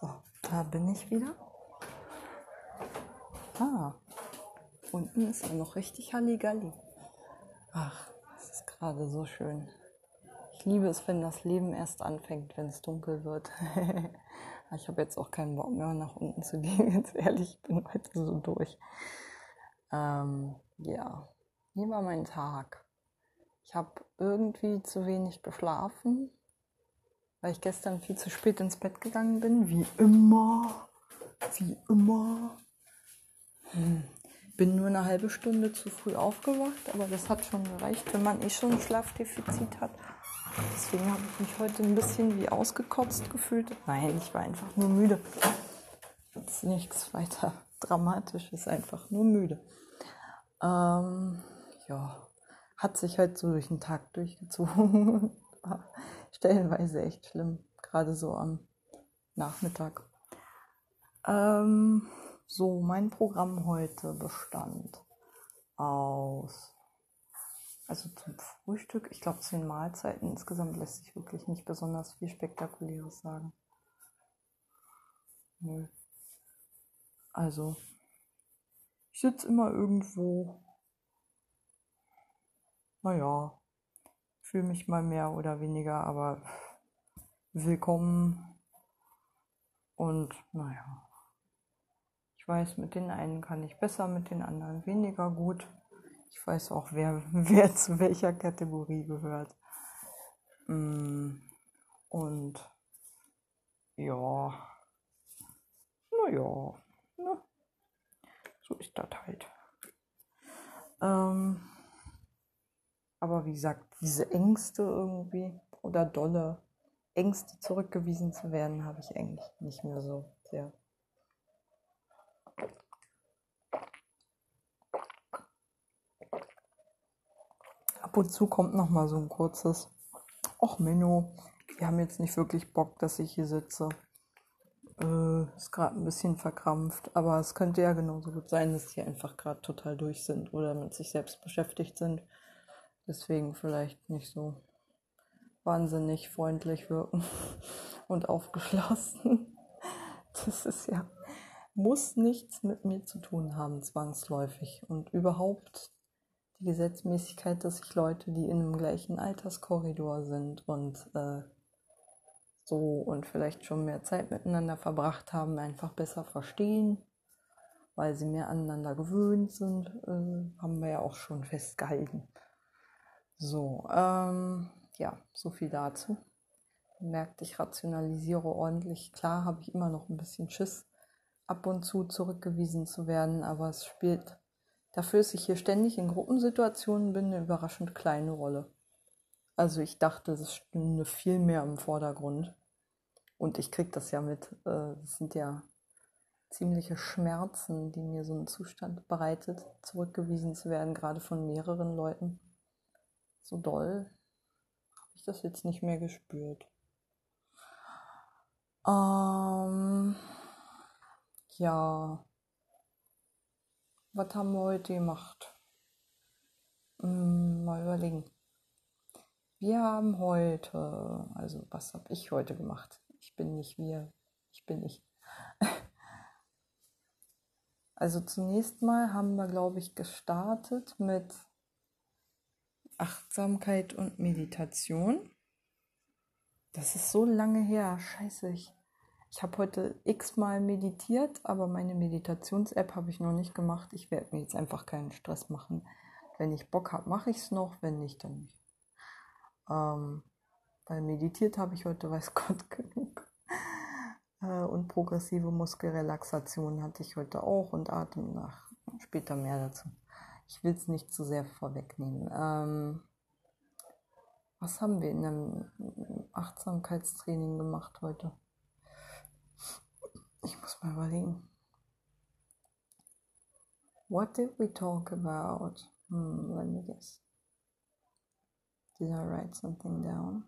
So, da bin ich wieder. Ah, unten ist ja noch richtig Halligalli. Ach, es ist gerade so schön. Ich liebe es, wenn das Leben erst anfängt, wenn es dunkel wird. ich habe jetzt auch keinen Bock mehr, nach unten zu gehen. Jetzt ehrlich, ich bin heute so durch. Ähm, ja, wie war mein Tag? Ich habe irgendwie zu wenig geschlafen weil ich gestern viel zu spät ins Bett gegangen bin, wie immer, wie immer. Hm. Bin nur eine halbe Stunde zu früh aufgewacht, aber das hat schon gereicht, wenn man eh schon ein Schlafdefizit hat. Deswegen habe ich mich heute ein bisschen wie ausgekotzt gefühlt. Nein, ich war einfach nur müde. Das ist nichts weiter Dramatisches, einfach nur müde. Ähm, ja, hat sich halt so durch den Tag durchgezogen. stellenweise echt schlimm, gerade so am Nachmittag. Ähm, so, mein Programm heute bestand aus, also zum Frühstück, ich glaube zehn Mahlzeiten. Insgesamt lässt sich wirklich nicht besonders viel Spektakuläres sagen. Nö. Also, ich sitze immer irgendwo. Naja, fühle mich mal mehr oder weniger, aber willkommen. Und naja, ich weiß, mit den einen kann ich besser, mit den anderen weniger gut. Ich weiß auch, wer, wer zu welcher Kategorie gehört. Mm, und ja, naja, ne? so ist das halt. Ähm, aber wie gesagt, diese Ängste irgendwie oder dolle Ängste zurückgewiesen zu werden, habe ich eigentlich nicht mehr so sehr. Ab und zu kommt noch mal so ein kurzes, ach Menno, wir haben jetzt nicht wirklich Bock, dass ich hier sitze. Äh, ist gerade ein bisschen verkrampft, aber es könnte ja genauso gut sein, dass die einfach gerade total durch sind oder mit sich selbst beschäftigt sind deswegen vielleicht nicht so wahnsinnig freundlich wirken und aufgeschlossen. Das ist ja, muss nichts mit mir zu tun haben, zwangsläufig. Und überhaupt die Gesetzmäßigkeit, dass sich Leute, die in einem gleichen Alterskorridor sind und äh, so und vielleicht schon mehr Zeit miteinander verbracht haben, einfach besser verstehen, weil sie mehr aneinander gewöhnt sind, äh, haben wir ja auch schon festgehalten. So, ähm, ja, so viel dazu. Merkt, ich rationalisiere ordentlich. Klar habe ich immer noch ein bisschen Schiss, ab und zu zurückgewiesen zu werden, aber es spielt dafür, dass ich hier ständig in Gruppensituationen bin, eine überraschend kleine Rolle. Also ich dachte, es stünde viel mehr im Vordergrund. Und ich kriege das ja mit. Äh, das sind ja ziemliche Schmerzen, die mir so ein Zustand bereitet, zurückgewiesen zu werden, gerade von mehreren Leuten so doll habe ich das jetzt nicht mehr gespürt. Ähm, ja, was haben wir heute gemacht? Hm, mal überlegen. Wir haben heute, also was habe ich heute gemacht? Ich bin nicht wir, ich bin ich. Also zunächst mal haben wir, glaube ich, gestartet mit Achtsamkeit und Meditation. Das ist so lange her. Scheiße, ich, ich habe heute x-mal meditiert, aber meine Meditations-App habe ich noch nicht gemacht. Ich werde mir jetzt einfach keinen Stress machen. Wenn ich Bock habe, mache ich es noch. Wenn nicht, dann nicht. Ähm, weil meditiert habe ich heute, weiß Gott, genug. Äh, und progressive Muskelrelaxation hatte ich heute auch und Atem nach. Später mehr dazu. Ich will es nicht zu sehr vorwegnehmen. Ähm, was haben wir in einem Achtsamkeitstraining gemacht heute? Ich muss mal überlegen. What did we talk about? Hmm, let me guess. Did I write something down?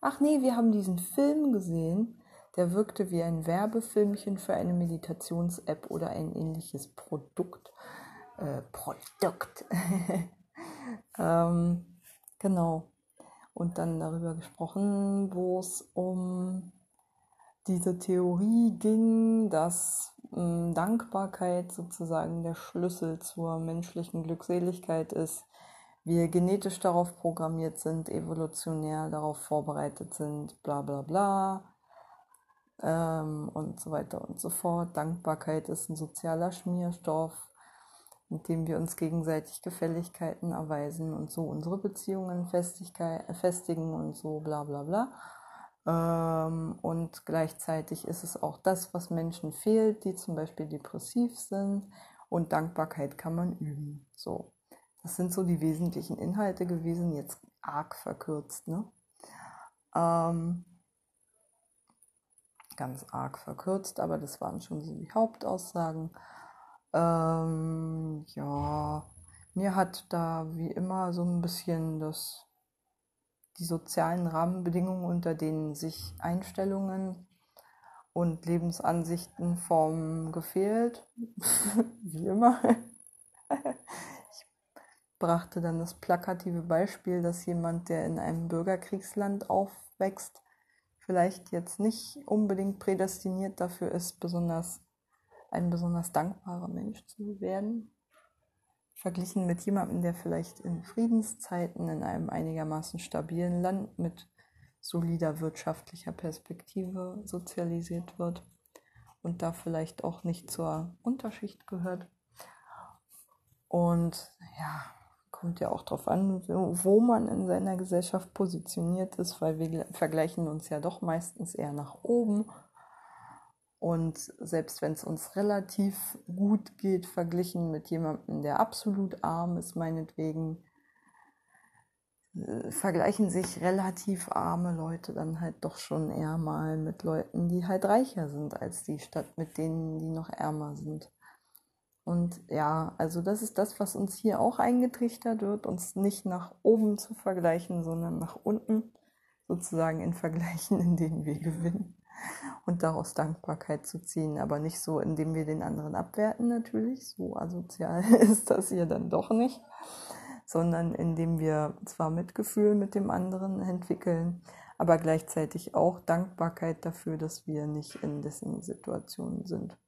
Ach nee, wir haben diesen Film gesehen. Der wirkte wie ein Werbefilmchen für eine Meditations-App oder ein ähnliches Produkt. Äh, Produkt. ähm, genau. Und dann darüber gesprochen, wo es um diese Theorie ging, dass äh, Dankbarkeit sozusagen der Schlüssel zur menschlichen Glückseligkeit ist, wir genetisch darauf programmiert sind, evolutionär darauf vorbereitet sind, bla bla bla ähm, und so weiter und so fort. Dankbarkeit ist ein sozialer Schmierstoff, mit dem wir uns gegenseitig Gefälligkeiten erweisen und so unsere Beziehungen festigen und so bla bla bla. Ähm, und gleichzeitig ist es auch das, was Menschen fehlt, die zum Beispiel depressiv sind. Und Dankbarkeit kann man üben. So. Das sind so die wesentlichen Inhalte gewesen, jetzt arg verkürzt, ne? Ähm, ganz arg verkürzt, aber das waren schon so die Hauptaussagen. Ähm, ja, mir hat da wie immer so ein bisschen das, die sozialen Rahmenbedingungen, unter denen sich Einstellungen und Lebensansichten formen, gefehlt. wie immer brachte dann das plakative Beispiel, dass jemand, der in einem Bürgerkriegsland aufwächst, vielleicht jetzt nicht unbedingt prädestiniert dafür ist, besonders ein besonders dankbarer Mensch zu werden. Verglichen mit jemandem, der vielleicht in Friedenszeiten in einem einigermaßen stabilen Land mit solider wirtschaftlicher Perspektive sozialisiert wird und da vielleicht auch nicht zur Unterschicht gehört. Und ja, kommt ja auch darauf an, wo man in seiner Gesellschaft positioniert ist, weil wir vergleichen uns ja doch meistens eher nach oben. Und selbst wenn es uns relativ gut geht, verglichen mit jemandem, der absolut arm ist, meinetwegen, äh, vergleichen sich relativ arme Leute dann halt doch schon eher mal mit Leuten, die halt reicher sind als die, statt mit denen, die noch ärmer sind. Und ja, also das ist das, was uns hier auch eingetrichtert wird, uns nicht nach oben zu vergleichen, sondern nach unten, sozusagen in Vergleichen, in denen wir gewinnen und daraus Dankbarkeit zu ziehen, aber nicht so, indem wir den anderen abwerten natürlich, so asozial ist das hier dann doch nicht, sondern indem wir zwar Mitgefühl mit dem anderen entwickeln, aber gleichzeitig auch Dankbarkeit dafür, dass wir nicht in dessen Situation sind.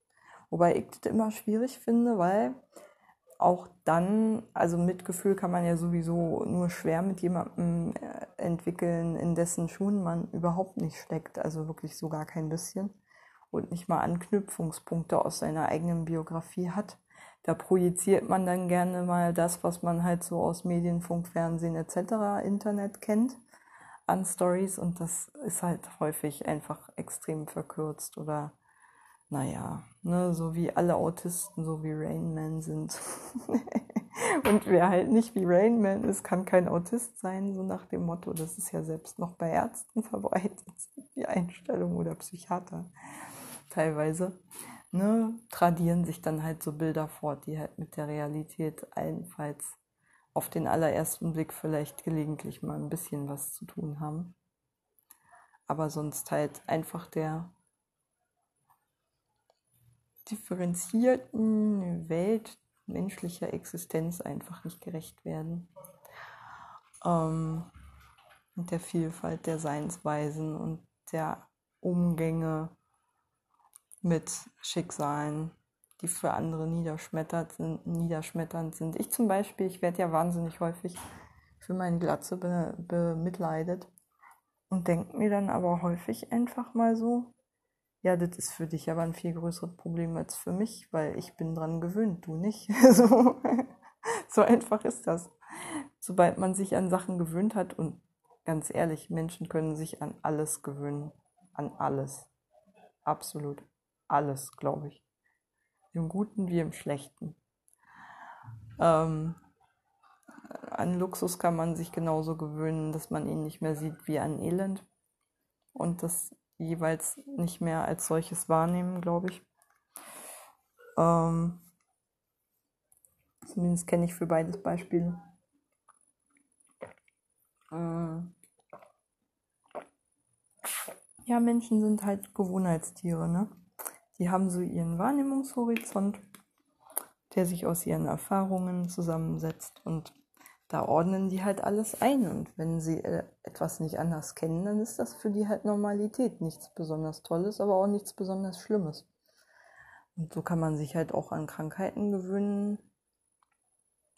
Wobei ich das immer schwierig finde, weil auch dann, also Mitgefühl kann man ja sowieso nur schwer mit jemandem äh, entwickeln, in dessen Schuhen man überhaupt nicht steckt, also wirklich so gar kein bisschen und nicht mal Anknüpfungspunkte aus seiner eigenen Biografie hat. Da projiziert man dann gerne mal das, was man halt so aus Medien, Funk, Fernsehen etc., Internet kennt, an Stories und das ist halt häufig einfach extrem verkürzt oder naja, ne, so wie alle Autisten, so wie Rainman sind. und wer halt nicht wie Rainman ist, kann kein Autist sein, so nach dem Motto, das ist ja selbst noch bei Ärzten verbreitet, die Einstellung oder Psychiater teilweise, ne, tradieren sich dann halt so Bilder fort, die halt mit der Realität allenfalls auf den allerersten Blick vielleicht gelegentlich mal ein bisschen was zu tun haben. Aber sonst halt einfach der differenzierten Welt menschlicher Existenz einfach nicht gerecht werden. Ähm, und der Vielfalt der Seinsweisen und der Umgänge mit Schicksalen, die für andere niederschmetternd sind. Niederschmetternd sind. Ich zum Beispiel, ich werde ja wahnsinnig häufig für meine Glatze be bemitleidet und denke mir dann aber häufig einfach mal so, ja, das ist für dich aber ein viel größeres Problem als für mich, weil ich bin dran gewöhnt, du nicht. so, so einfach ist das. Sobald man sich an Sachen gewöhnt hat und ganz ehrlich, Menschen können sich an alles gewöhnen. An alles. Absolut alles, glaube ich. Im Guten wie im Schlechten. Ähm, an Luxus kann man sich genauso gewöhnen, dass man ihn nicht mehr sieht wie an Elend. Und das jeweils nicht mehr als solches wahrnehmen, glaube ich. Ähm, zumindest kenne ich für beides Beispiele. Äh, ja, Menschen sind halt Gewohnheitstiere, ne? Die haben so ihren Wahrnehmungshorizont, der sich aus ihren Erfahrungen zusammensetzt und da ordnen die halt alles ein. Und wenn sie äh, etwas nicht anders kennen, dann ist das für die halt Normalität. Nichts besonders Tolles, aber auch nichts besonders Schlimmes. Und so kann man sich halt auch an Krankheiten gewöhnen.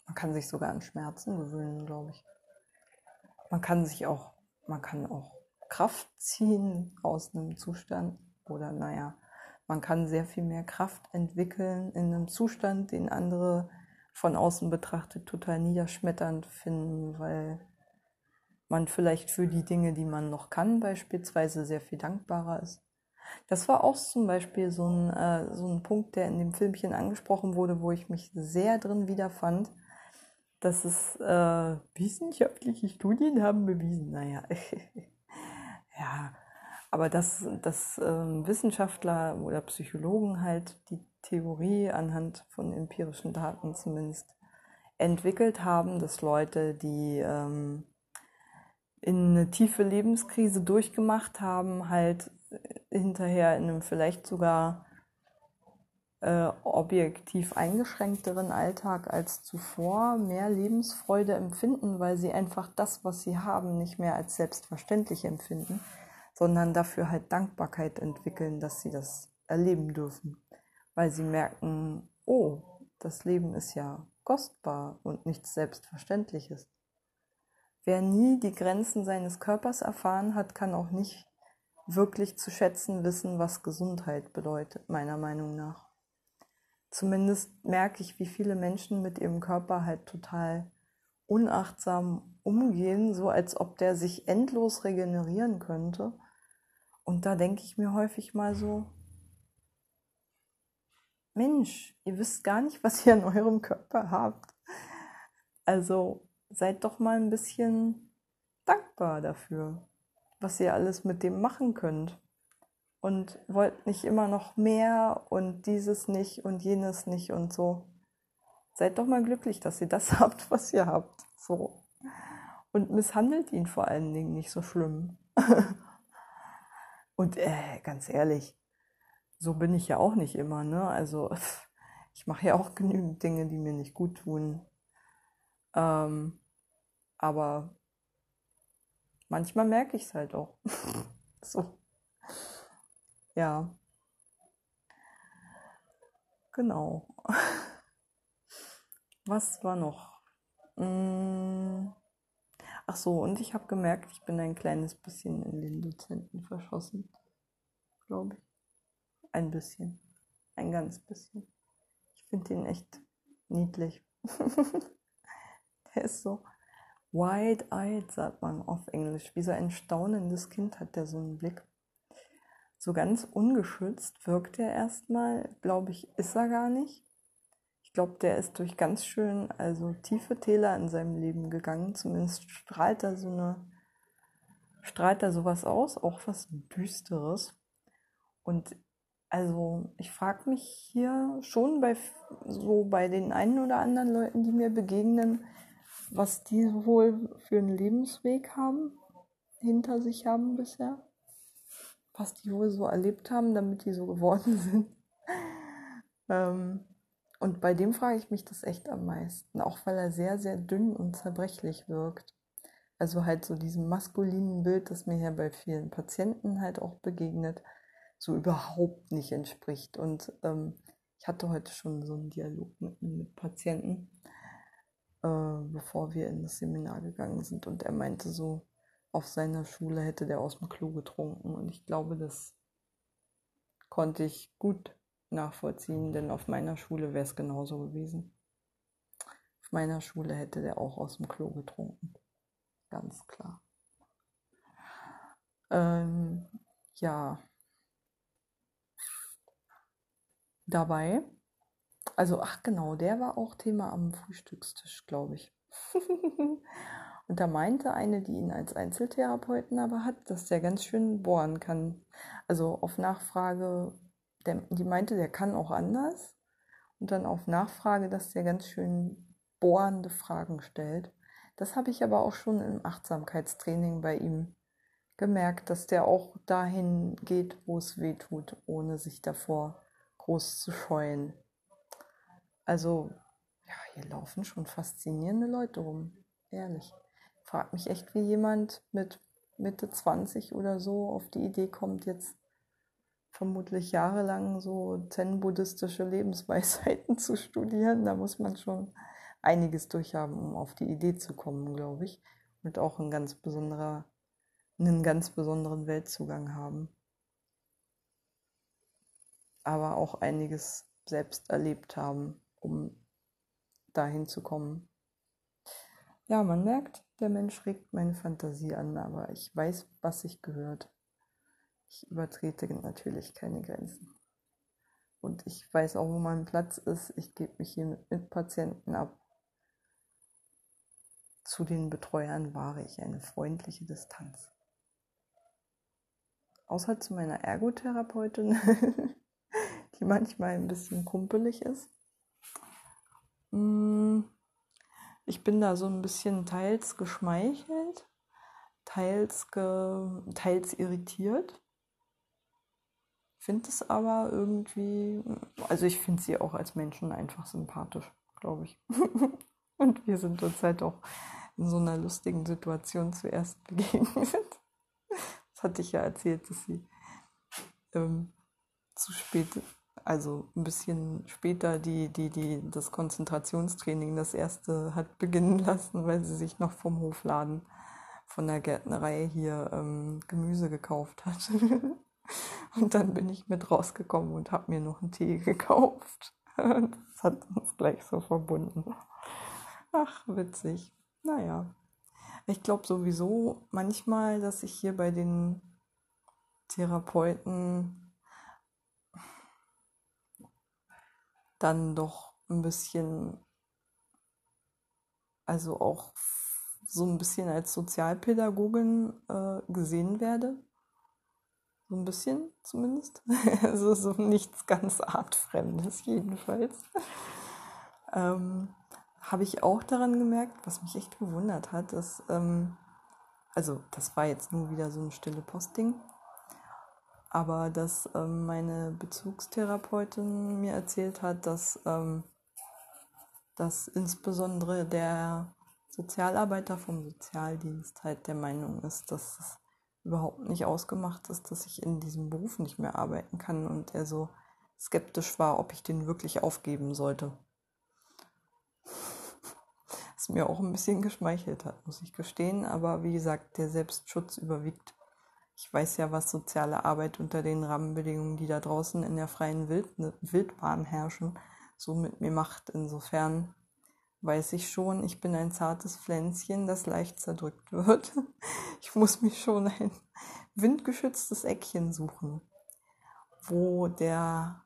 Man kann sich sogar an Schmerzen gewöhnen, glaube ich. Man kann sich auch, man kann auch Kraft ziehen aus einem Zustand oder naja, man kann sehr viel mehr Kraft entwickeln in einem Zustand, den andere von außen betrachtet total niederschmetternd finden, weil man vielleicht für die Dinge, die man noch kann, beispielsweise sehr viel dankbarer ist. Das war auch zum Beispiel so ein, äh, so ein Punkt, der in dem Filmchen angesprochen wurde, wo ich mich sehr drin wiederfand, dass es äh, wissenschaftliche Studien haben bewiesen, naja, ja, aber dass, dass ähm, Wissenschaftler oder Psychologen halt die Theorie anhand von empirischen Daten zumindest entwickelt haben, dass Leute, die ähm, in eine tiefe Lebenskrise durchgemacht haben, halt hinterher in einem vielleicht sogar äh, objektiv eingeschränkteren Alltag als zuvor mehr Lebensfreude empfinden, weil sie einfach das, was sie haben, nicht mehr als selbstverständlich empfinden, sondern dafür halt Dankbarkeit entwickeln, dass sie das erleben dürfen, weil sie merken, oh, das Leben ist ja kostbar und nichts Selbstverständliches. Wer nie die Grenzen seines Körpers erfahren hat, kann auch nicht wirklich zu schätzen wissen, was Gesundheit bedeutet, meiner Meinung nach. Zumindest merke ich, wie viele Menschen mit ihrem Körper halt total unachtsam umgehen, so als ob der sich endlos regenerieren könnte. Und da denke ich mir häufig mal so, Mensch, ihr wisst gar nicht, was ihr in eurem Körper habt. Also seid doch mal ein bisschen dankbar dafür was ihr alles mit dem machen könnt. Und wollt nicht immer noch mehr und dieses nicht und jenes nicht und so. Seid doch mal glücklich, dass ihr das habt, was ihr habt. So. Und misshandelt ihn vor allen Dingen nicht so schlimm. und äh, ganz ehrlich, so bin ich ja auch nicht immer, ne? Also ich mache ja auch genügend Dinge, die mir nicht gut tun. Ähm, aber manchmal merke ich es halt auch. so. Ja. Genau. Was war noch? Hm. Ach so, und ich habe gemerkt, ich bin ein kleines bisschen in den Dozenten verschossen. Glaube ich. Ein bisschen. Ein ganz bisschen. Ich finde ihn echt niedlich. Der ist so Wide-eyed, sagt man auf Englisch. Wie so ein staunendes Kind hat der so einen Blick. So ganz ungeschützt wirkt er erstmal, glaube ich, ist er gar nicht. Ich glaube, der ist durch ganz schön, also tiefe Täler in seinem Leben gegangen. Zumindest strahlt er so eine, strahlt er sowas aus, auch was Düsteres. Und also ich frage mich hier schon bei so bei den einen oder anderen Leuten, die mir begegnen, was die wohl für einen Lebensweg haben, hinter sich haben bisher, was die wohl so erlebt haben, damit die so geworden sind. ähm, und bei dem frage ich mich das echt am meisten, auch weil er sehr, sehr dünn und zerbrechlich wirkt. Also halt so diesem maskulinen Bild, das mir hier bei vielen Patienten halt auch begegnet, so überhaupt nicht entspricht. Und ähm, ich hatte heute schon so einen Dialog mit, mit Patienten äh, bevor wir in das Seminar gegangen sind. Und er meinte so, auf seiner Schule hätte der aus dem Klo getrunken. Und ich glaube, das konnte ich gut nachvollziehen, denn auf meiner Schule wäre es genauso gewesen. Auf meiner Schule hätte der auch aus dem Klo getrunken. Ganz klar. Ähm, ja. Dabei also, ach genau, der war auch Thema am Frühstückstisch, glaube ich. Und da meinte eine, die ihn als Einzeltherapeuten aber hat, dass der ganz schön bohren kann. Also auf Nachfrage, der, die meinte, der kann auch anders. Und dann auf Nachfrage, dass der ganz schön bohrende Fragen stellt. Das habe ich aber auch schon im Achtsamkeitstraining bei ihm gemerkt, dass der auch dahin geht, wo es weh tut, ohne sich davor groß zu scheuen. Also, ja, hier laufen schon faszinierende Leute rum. Ehrlich. Frag mich echt, wie jemand mit Mitte 20 oder so auf die Idee kommt, jetzt vermutlich jahrelang so zen-buddhistische Lebensweisheiten zu studieren. Da muss man schon einiges durchhaben, um auf die Idee zu kommen, glaube ich. Und auch ein ganz besonderer, einen ganz besonderen Weltzugang haben. Aber auch einiges selbst erlebt haben, um dahin zu kommen. Ja, man merkt, der Mensch regt meine Fantasie an, aber ich weiß, was sich gehört. Ich übertrete natürlich keine Grenzen. Und ich weiß auch, wo mein Platz ist. Ich gebe mich hier mit Mitpatienten ab. Zu den Betreuern wahre ich eine freundliche Distanz. Außer zu meiner Ergotherapeutin, die manchmal ein bisschen kumpelig ist. Mm, ich bin da so ein bisschen teils geschmeichelt, teils, ge teils irritiert. Finde es aber irgendwie, also ich finde sie auch als Menschen einfach sympathisch, glaube ich. Und wir sind uns halt auch in so einer lustigen Situation zuerst begegnet. Das hatte ich ja erzählt, dass sie ähm, zu spät also ein bisschen später die, die, die, das Konzentrationstraining, das erste hat beginnen lassen, weil sie sich noch vom Hofladen von der Gärtnerei hier ähm, Gemüse gekauft hat. und dann bin ich mit rausgekommen und habe mir noch einen Tee gekauft. das hat uns gleich so verbunden. Ach, witzig. Naja. Ich glaube sowieso manchmal, dass ich hier bei den Therapeuten dann doch ein bisschen, also auch so ein bisschen als Sozialpädagogin äh, gesehen werde. So ein bisschen zumindest. also so nichts ganz artfremdes jedenfalls. ähm, Habe ich auch daran gemerkt, was mich echt gewundert hat, dass, ähm, also das war jetzt nur wieder so ein stille Posting, aber dass ähm, meine Bezugstherapeutin mir erzählt hat, dass, ähm, dass insbesondere der Sozialarbeiter vom Sozialdienst halt der Meinung ist, dass es überhaupt nicht ausgemacht ist, dass ich in diesem Beruf nicht mehr arbeiten kann und er so skeptisch war, ob ich den wirklich aufgeben sollte. Was mir auch ein bisschen geschmeichelt hat, muss ich gestehen, aber wie gesagt, der Selbstschutz überwiegt ich weiß ja, was soziale Arbeit unter den Rahmenbedingungen, die da draußen in der freien Wild Wildbahn herrschen, so mit mir macht. Insofern weiß ich schon, ich bin ein zartes Pflänzchen, das leicht zerdrückt wird. Ich muss mich schon ein windgeschütztes Eckchen suchen, wo der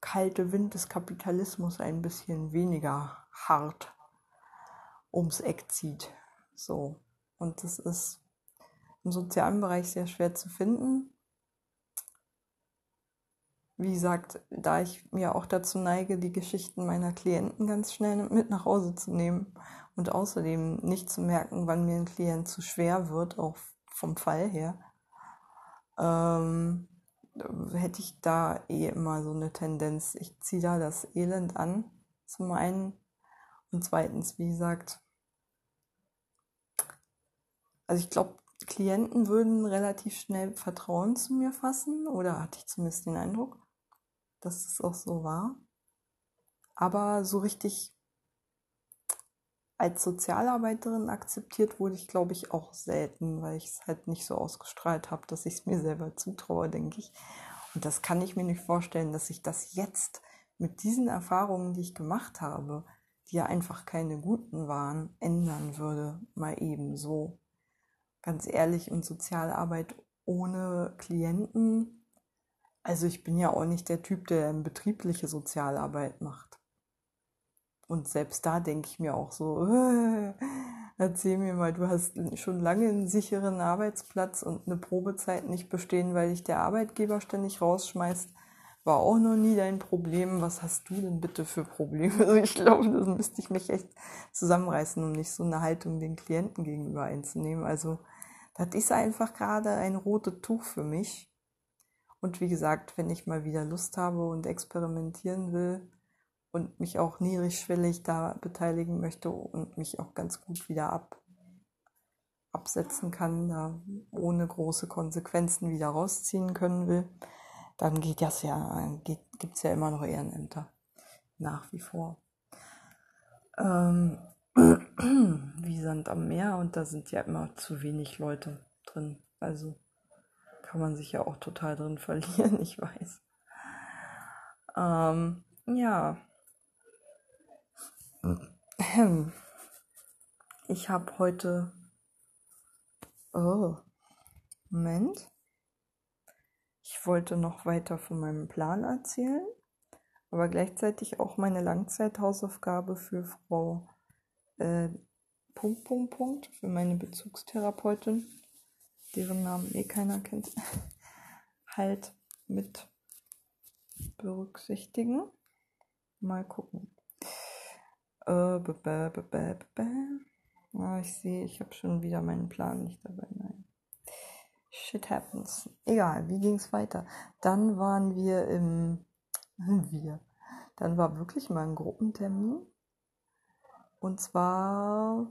kalte Wind des Kapitalismus ein bisschen weniger hart ums Eck zieht. So. Und das ist im sozialen Bereich sehr schwer zu finden. Wie gesagt, da ich mir auch dazu neige, die Geschichten meiner Klienten ganz schnell mit nach Hause zu nehmen und außerdem nicht zu merken, wann mir ein Klient zu schwer wird, auch vom Fall her, ähm, hätte ich da eh immer so eine Tendenz. Ich ziehe da das Elend an, zum einen. Und zweitens, wie gesagt, also ich glaube, Klienten würden relativ schnell Vertrauen zu mir fassen, oder hatte ich zumindest den Eindruck, dass es auch so war. Aber so richtig als Sozialarbeiterin akzeptiert wurde ich, glaube ich, auch selten, weil ich es halt nicht so ausgestrahlt habe, dass ich es mir selber zutraue, denke ich. Und das kann ich mir nicht vorstellen, dass ich das jetzt mit diesen Erfahrungen, die ich gemacht habe, die ja einfach keine guten waren, ändern würde, mal eben so ganz ehrlich, und Sozialarbeit ohne Klienten. Also ich bin ja auch nicht der Typ, der betriebliche Sozialarbeit macht. Und selbst da denke ich mir auch so, äh, erzähl mir mal, du hast schon lange einen sicheren Arbeitsplatz und eine Probezeit nicht bestehen, weil dich der Arbeitgeber ständig rausschmeißt. War auch noch nie dein Problem. Was hast du denn bitte für Probleme? Also ich glaube, das müsste ich mich echt zusammenreißen, um nicht so eine Haltung den Klienten gegenüber einzunehmen. Also das ist einfach gerade ein rotes Tuch für mich. Und wie gesagt, wenn ich mal wieder Lust habe und experimentieren will und mich auch niedrigschwellig da beteiligen möchte und mich auch ganz gut wieder ab, absetzen kann, da ohne große Konsequenzen wieder rausziehen können will, dann geht das ja, gibt es ja immer noch Ehrenämter. Nach wie vor. Ähm, wie Sand am Meer und da sind ja immer zu wenig Leute drin. Also kann man sich ja auch total drin verlieren, ich weiß. Ähm, ja. Ich habe heute. Oh. Moment. Ich wollte noch weiter von meinem Plan erzählen, aber gleichzeitig auch meine Langzeithausaufgabe für Frau äh, Punkt, Punkt, Punkt, für meine Bezugstherapeutin, deren Namen eh keiner kennt, halt mit berücksichtigen. Mal gucken. Äh, b -b -b ich sehe, ich habe schon wieder meinen Plan nicht dabei. Nein. Shit happens. Egal, wie ging es weiter? Dann waren wir im. Wir. Dann war wirklich mal ein Gruppentermin. Und zwar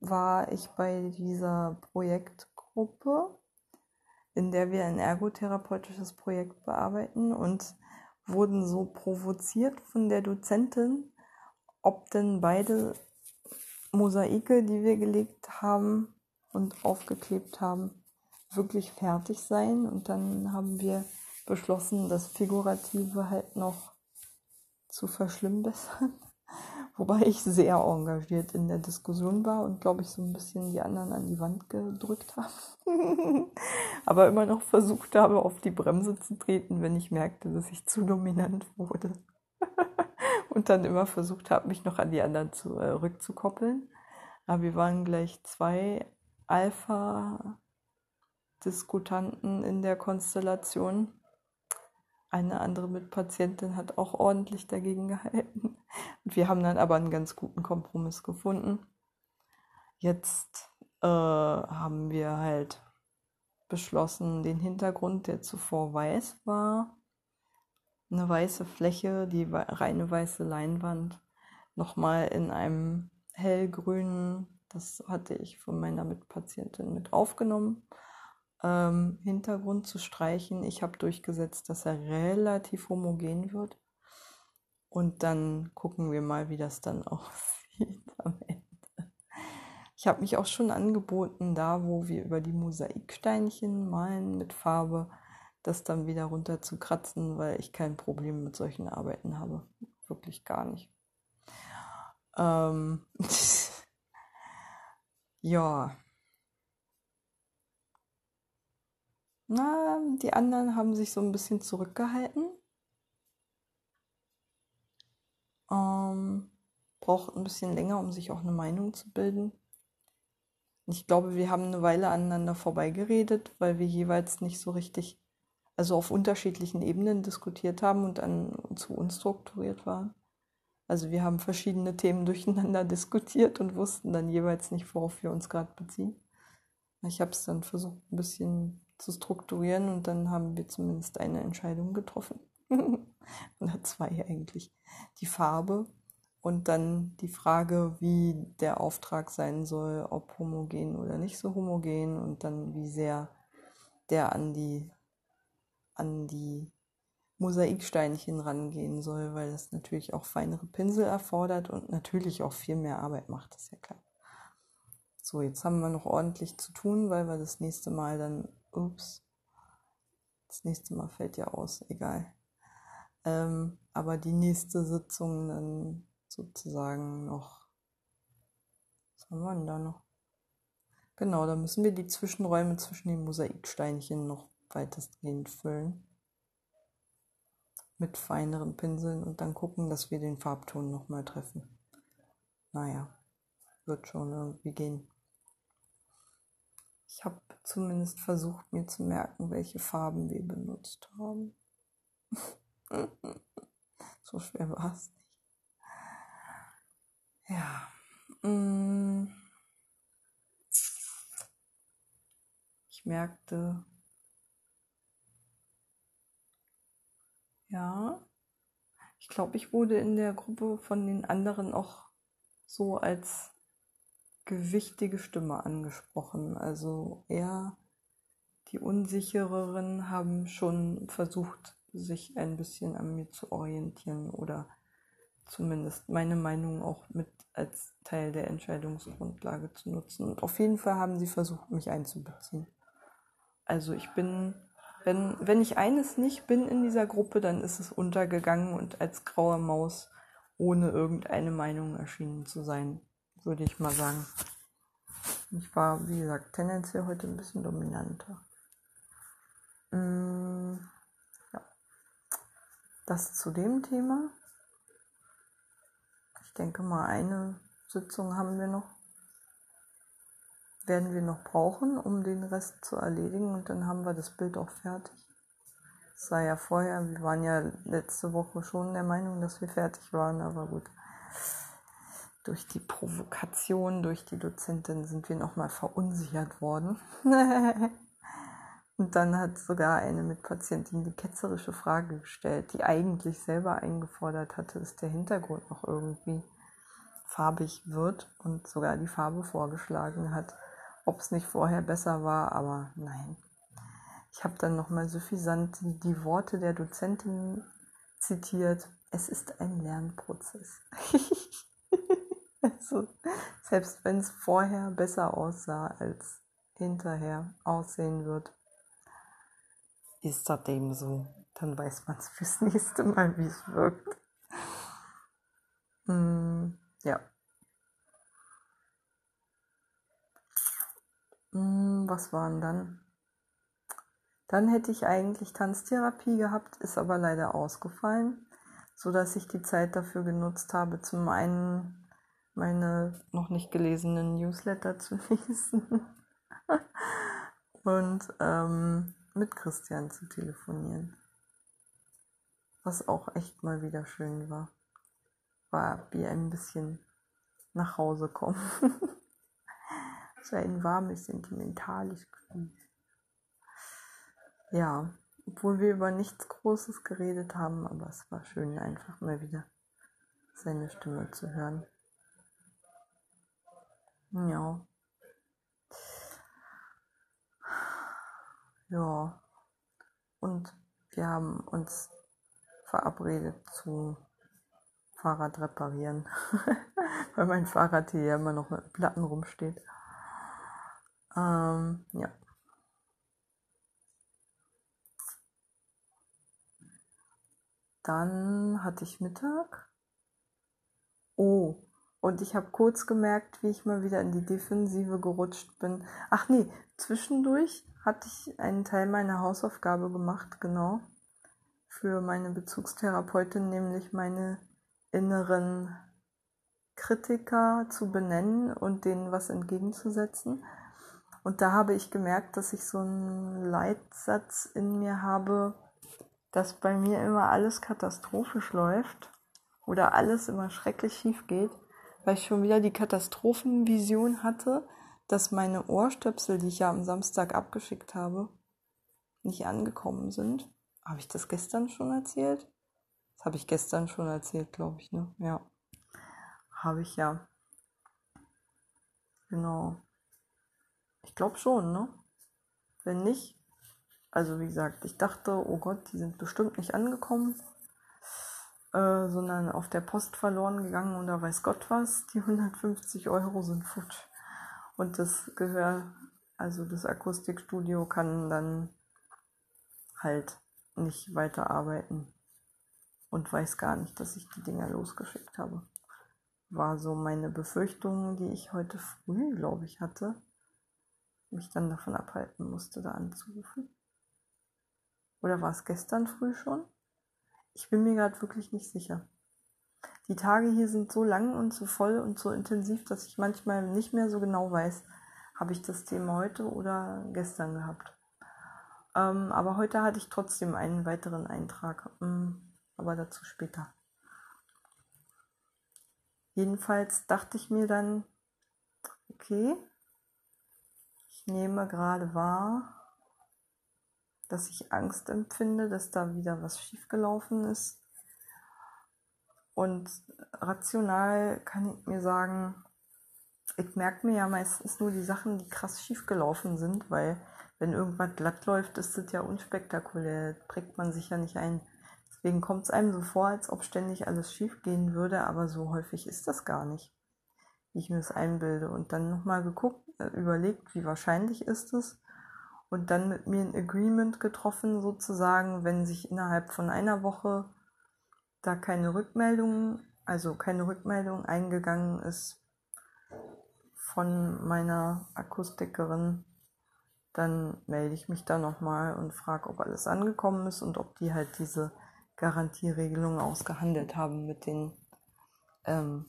war ich bei dieser Projektgruppe, in der wir ein ergotherapeutisches Projekt bearbeiten und wurden so provoziert von der Dozentin, ob denn beide Mosaike, die wir gelegt haben und aufgeklebt haben, wirklich fertig seien. Und dann haben wir beschlossen, das Figurative halt noch zu verschlimmbessern. Wobei ich sehr engagiert in der Diskussion war und glaube ich so ein bisschen die anderen an die Wand gedrückt habe. Aber immer noch versucht habe, auf die Bremse zu treten, wenn ich merkte, dass ich zu dominant wurde. und dann immer versucht habe, mich noch an die anderen zu, äh. Aber wir waren gleich zwei Alpha-Diskutanten in der Konstellation. Eine andere Mitpatientin hat auch ordentlich dagegen gehalten. Und wir haben dann aber einen ganz guten Kompromiss gefunden. Jetzt äh, haben wir halt beschlossen, den Hintergrund, der zuvor weiß war, eine weiße Fläche, die reine weiße Leinwand, nochmal in einem hellgrünen, das hatte ich von meiner Mitpatientin mit aufgenommen, ähm, Hintergrund zu streichen. Ich habe durchgesetzt, dass er relativ homogen wird. Und dann gucken wir mal, wie das dann aussieht am Ende. Ich habe mich auch schon angeboten, da wo wir über die Mosaiksteinchen malen mit Farbe, das dann wieder runter zu kratzen, weil ich kein Problem mit solchen Arbeiten habe. Wirklich gar nicht. Ähm ja. Na, die anderen haben sich so ein bisschen zurückgehalten. Ähm, braucht ein bisschen länger, um sich auch eine Meinung zu bilden. Ich glaube, wir haben eine Weile aneinander vorbeigeredet, weil wir jeweils nicht so richtig, also auf unterschiedlichen Ebenen diskutiert haben und dann zu unstrukturiert waren. Also wir haben verschiedene Themen durcheinander diskutiert und wussten dann jeweils nicht, worauf wir uns gerade beziehen. Ich habe es dann versucht, ein bisschen zu strukturieren und dann haben wir zumindest eine Entscheidung getroffen. Oder zwei eigentlich. Die Farbe und dann die Frage, wie der Auftrag sein soll, ob homogen oder nicht so homogen und dann wie sehr der an die, an die Mosaiksteinchen rangehen soll, weil das natürlich auch feinere Pinsel erfordert und natürlich auch viel mehr Arbeit macht, ist ja klar. So, jetzt haben wir noch ordentlich zu tun, weil wir das nächste Mal dann Ups. Das nächste Mal fällt ja aus, egal. Ähm, aber die nächste Sitzung dann sozusagen noch. Was haben wir denn da noch? Genau, da müssen wir die Zwischenräume zwischen den Mosaiksteinchen noch weitestgehend füllen. Mit feineren Pinseln und dann gucken, dass wir den Farbton nochmal treffen. Naja, wird schon irgendwie gehen. Ich habe zumindest versucht, mir zu merken, welche Farben wir benutzt haben. so schwer war es nicht. Ja. Mm. Ich merkte, ja, Ich glaube, ich wurde in der Gruppe von den anderen auch so als gewichtige Stimme angesprochen. Also eher die Unsichereren haben schon versucht, sich ein bisschen an mir zu orientieren oder zumindest meine Meinung auch mit als Teil der Entscheidungsgrundlage zu nutzen. Und auf jeden Fall haben sie versucht, mich einzubeziehen. Also ich bin, wenn, wenn ich eines nicht bin in dieser Gruppe, dann ist es untergegangen und als graue Maus ohne irgendeine Meinung erschienen zu sein, würde ich mal sagen. Ich war, wie gesagt, tendenziell heute ein bisschen dominanter. Mm, ja. Das zu dem Thema. Ich denke mal, eine Sitzung haben wir noch. Werden wir noch brauchen, um den Rest zu erledigen und dann haben wir das Bild auch fertig. Es sei ja vorher, wir waren ja letzte Woche schon der Meinung, dass wir fertig waren, aber gut. Durch die Provokation, durch die Dozentin sind wir nochmal verunsichert worden. Und dann hat sogar eine Mitpatientin die ketzerische Frage gestellt, die eigentlich selber eingefordert hatte, dass der Hintergrund noch irgendwie farbig wird und sogar die Farbe vorgeschlagen hat, ob es nicht vorher besser war, aber nein. Ich habe dann nochmal suffisant die Worte der Dozentin zitiert. Es ist ein Lernprozess. also, selbst wenn es vorher besser aussah als hinterher aussehen wird, ist das dem so. Dann weiß man es fürs nächste Mal, wie es wirkt. Mm, ja. Mm, was waren dann? Dann hätte ich eigentlich Tanztherapie gehabt, ist aber leider ausgefallen, so dass ich die Zeit dafür genutzt habe, zum einen meine noch nicht gelesenen Newsletter zu lesen und ähm, mit Christian zu telefonieren. Was auch echt mal wieder schön war. War wie ein bisschen nach Hause kommen. so ein warmes, sentimentales Gefühl. Ja, obwohl wir über nichts Großes geredet haben, aber es war schön, einfach mal wieder seine Stimme zu hören. Ja. Ja. Und wir haben uns verabredet zu Fahrrad reparieren, weil mein Fahrrad hier ja immer noch mit Platten rumsteht. Ähm, ja. Dann hatte ich Mittag. Oh, und ich habe kurz gemerkt, wie ich mal wieder in die Defensive gerutscht bin. Ach nee, zwischendurch hatte ich einen Teil meiner Hausaufgabe gemacht, genau, für meine Bezugstherapeutin, nämlich meine inneren Kritiker zu benennen und denen was entgegenzusetzen. Und da habe ich gemerkt, dass ich so einen Leitsatz in mir habe, dass bei mir immer alles katastrophisch läuft oder alles immer schrecklich schief geht, weil ich schon wieder die Katastrophenvision hatte, dass meine Ohrstöpsel, die ich ja am Samstag abgeschickt habe, nicht angekommen sind. Habe ich das gestern schon erzählt? Das habe ich gestern schon erzählt, glaube ich, ne? Ja. Habe ich ja. Genau. Ich glaube schon, ne? Wenn nicht, also wie gesagt, ich dachte, oh Gott, die sind bestimmt nicht angekommen, äh, sondern auf der Post verloren gegangen oder weiß Gott was. Die 150 Euro sind futsch. Und das Gehör, also das Akustikstudio kann dann halt nicht weiterarbeiten und weiß gar nicht, dass ich die Dinger losgeschickt habe. War so meine Befürchtung, die ich heute früh, glaube ich, hatte, mich dann davon abhalten musste, da anzurufen. Oder war es gestern früh schon? Ich bin mir gerade wirklich nicht sicher. Die Tage hier sind so lang und so voll und so intensiv, dass ich manchmal nicht mehr so genau weiß, habe ich das Thema heute oder gestern gehabt. Ähm, aber heute hatte ich trotzdem einen weiteren Eintrag, ähm, aber dazu später. Jedenfalls dachte ich mir dann, okay, ich nehme gerade wahr, dass ich Angst empfinde, dass da wieder was schiefgelaufen ist Und rational kann ich mir sagen, ich merke mir ja meistens nur die Sachen, die krass schief gelaufen sind, weil wenn irgendwas glatt läuft, ist das ja unspektakulär, prägt man sich ja nicht ein. Deswegen kommt es einem so vor, als ob ständig alles schief gehen würde, aber so häufig ist das gar nicht, wie ich mir das einbilde. Und dann nochmal geguckt, äh, überlegt, wie wahrscheinlich ist es und dann mit mir ein Agreement getroffen, sozusagen, wenn sich innerhalb von einer Woche da keine Rückmeldung, also keine Rückmeldung eingegangen ist von meiner Akustikerin, dann melde ich mich da nochmal und frage, ob alles angekommen ist und ob die halt diese Garantieregelung ausgehandelt haben mit den ähm,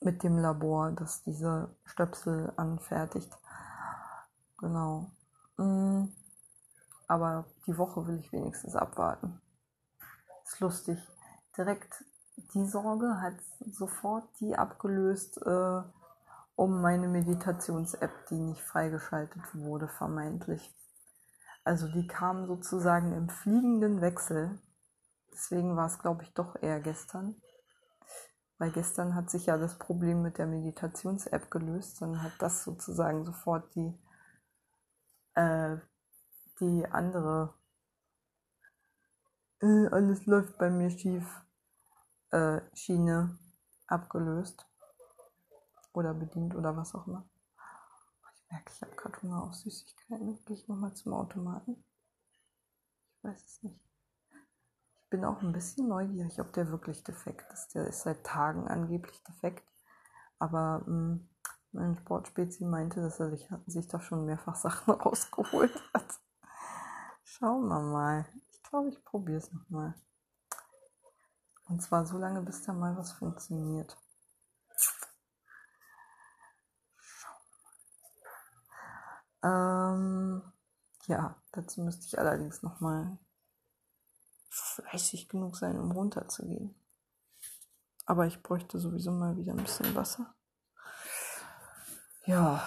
mit dem Labor, das diese Stöpsel anfertigt. Genau. Mm, aber die Woche will ich wenigstens abwarten. Ist lustig. Direkt die Sorge hat sofort die abgelöst, äh, um meine Meditations-App, die nicht freigeschaltet wurde, vermeintlich. Also die kam sozusagen im fliegenden Wechsel. Deswegen war es, glaube ich, doch eher gestern. Weil gestern hat sich ja das Problem mit der Meditations-App gelöst. Dann hat das sozusagen sofort die, äh, die andere, äh, alles läuft bei mir schief, äh, Schiene abgelöst oder bedient oder was auch immer. Ich merke, ich habe gerade Hunger auf Süßigkeiten. Gehe ich nochmal zum Automaten? Ich weiß es nicht. Ich bin auch ein bisschen neugierig, ob der wirklich defekt ist. Der ist seit Tagen angeblich defekt. Aber mh, hm, mein Sportspezi meinte, dass er sich, da schon mehrfach Sachen rausgeholt hat. Schauen wir mal. Ich glaube, ich probiere es nochmal. Und zwar so lange, bis da mal was funktioniert. Ähm, ja, dazu müsste ich allerdings nochmal fleißig genug sein, um runterzugehen. Aber ich bräuchte sowieso mal wieder ein bisschen Wasser. Ja,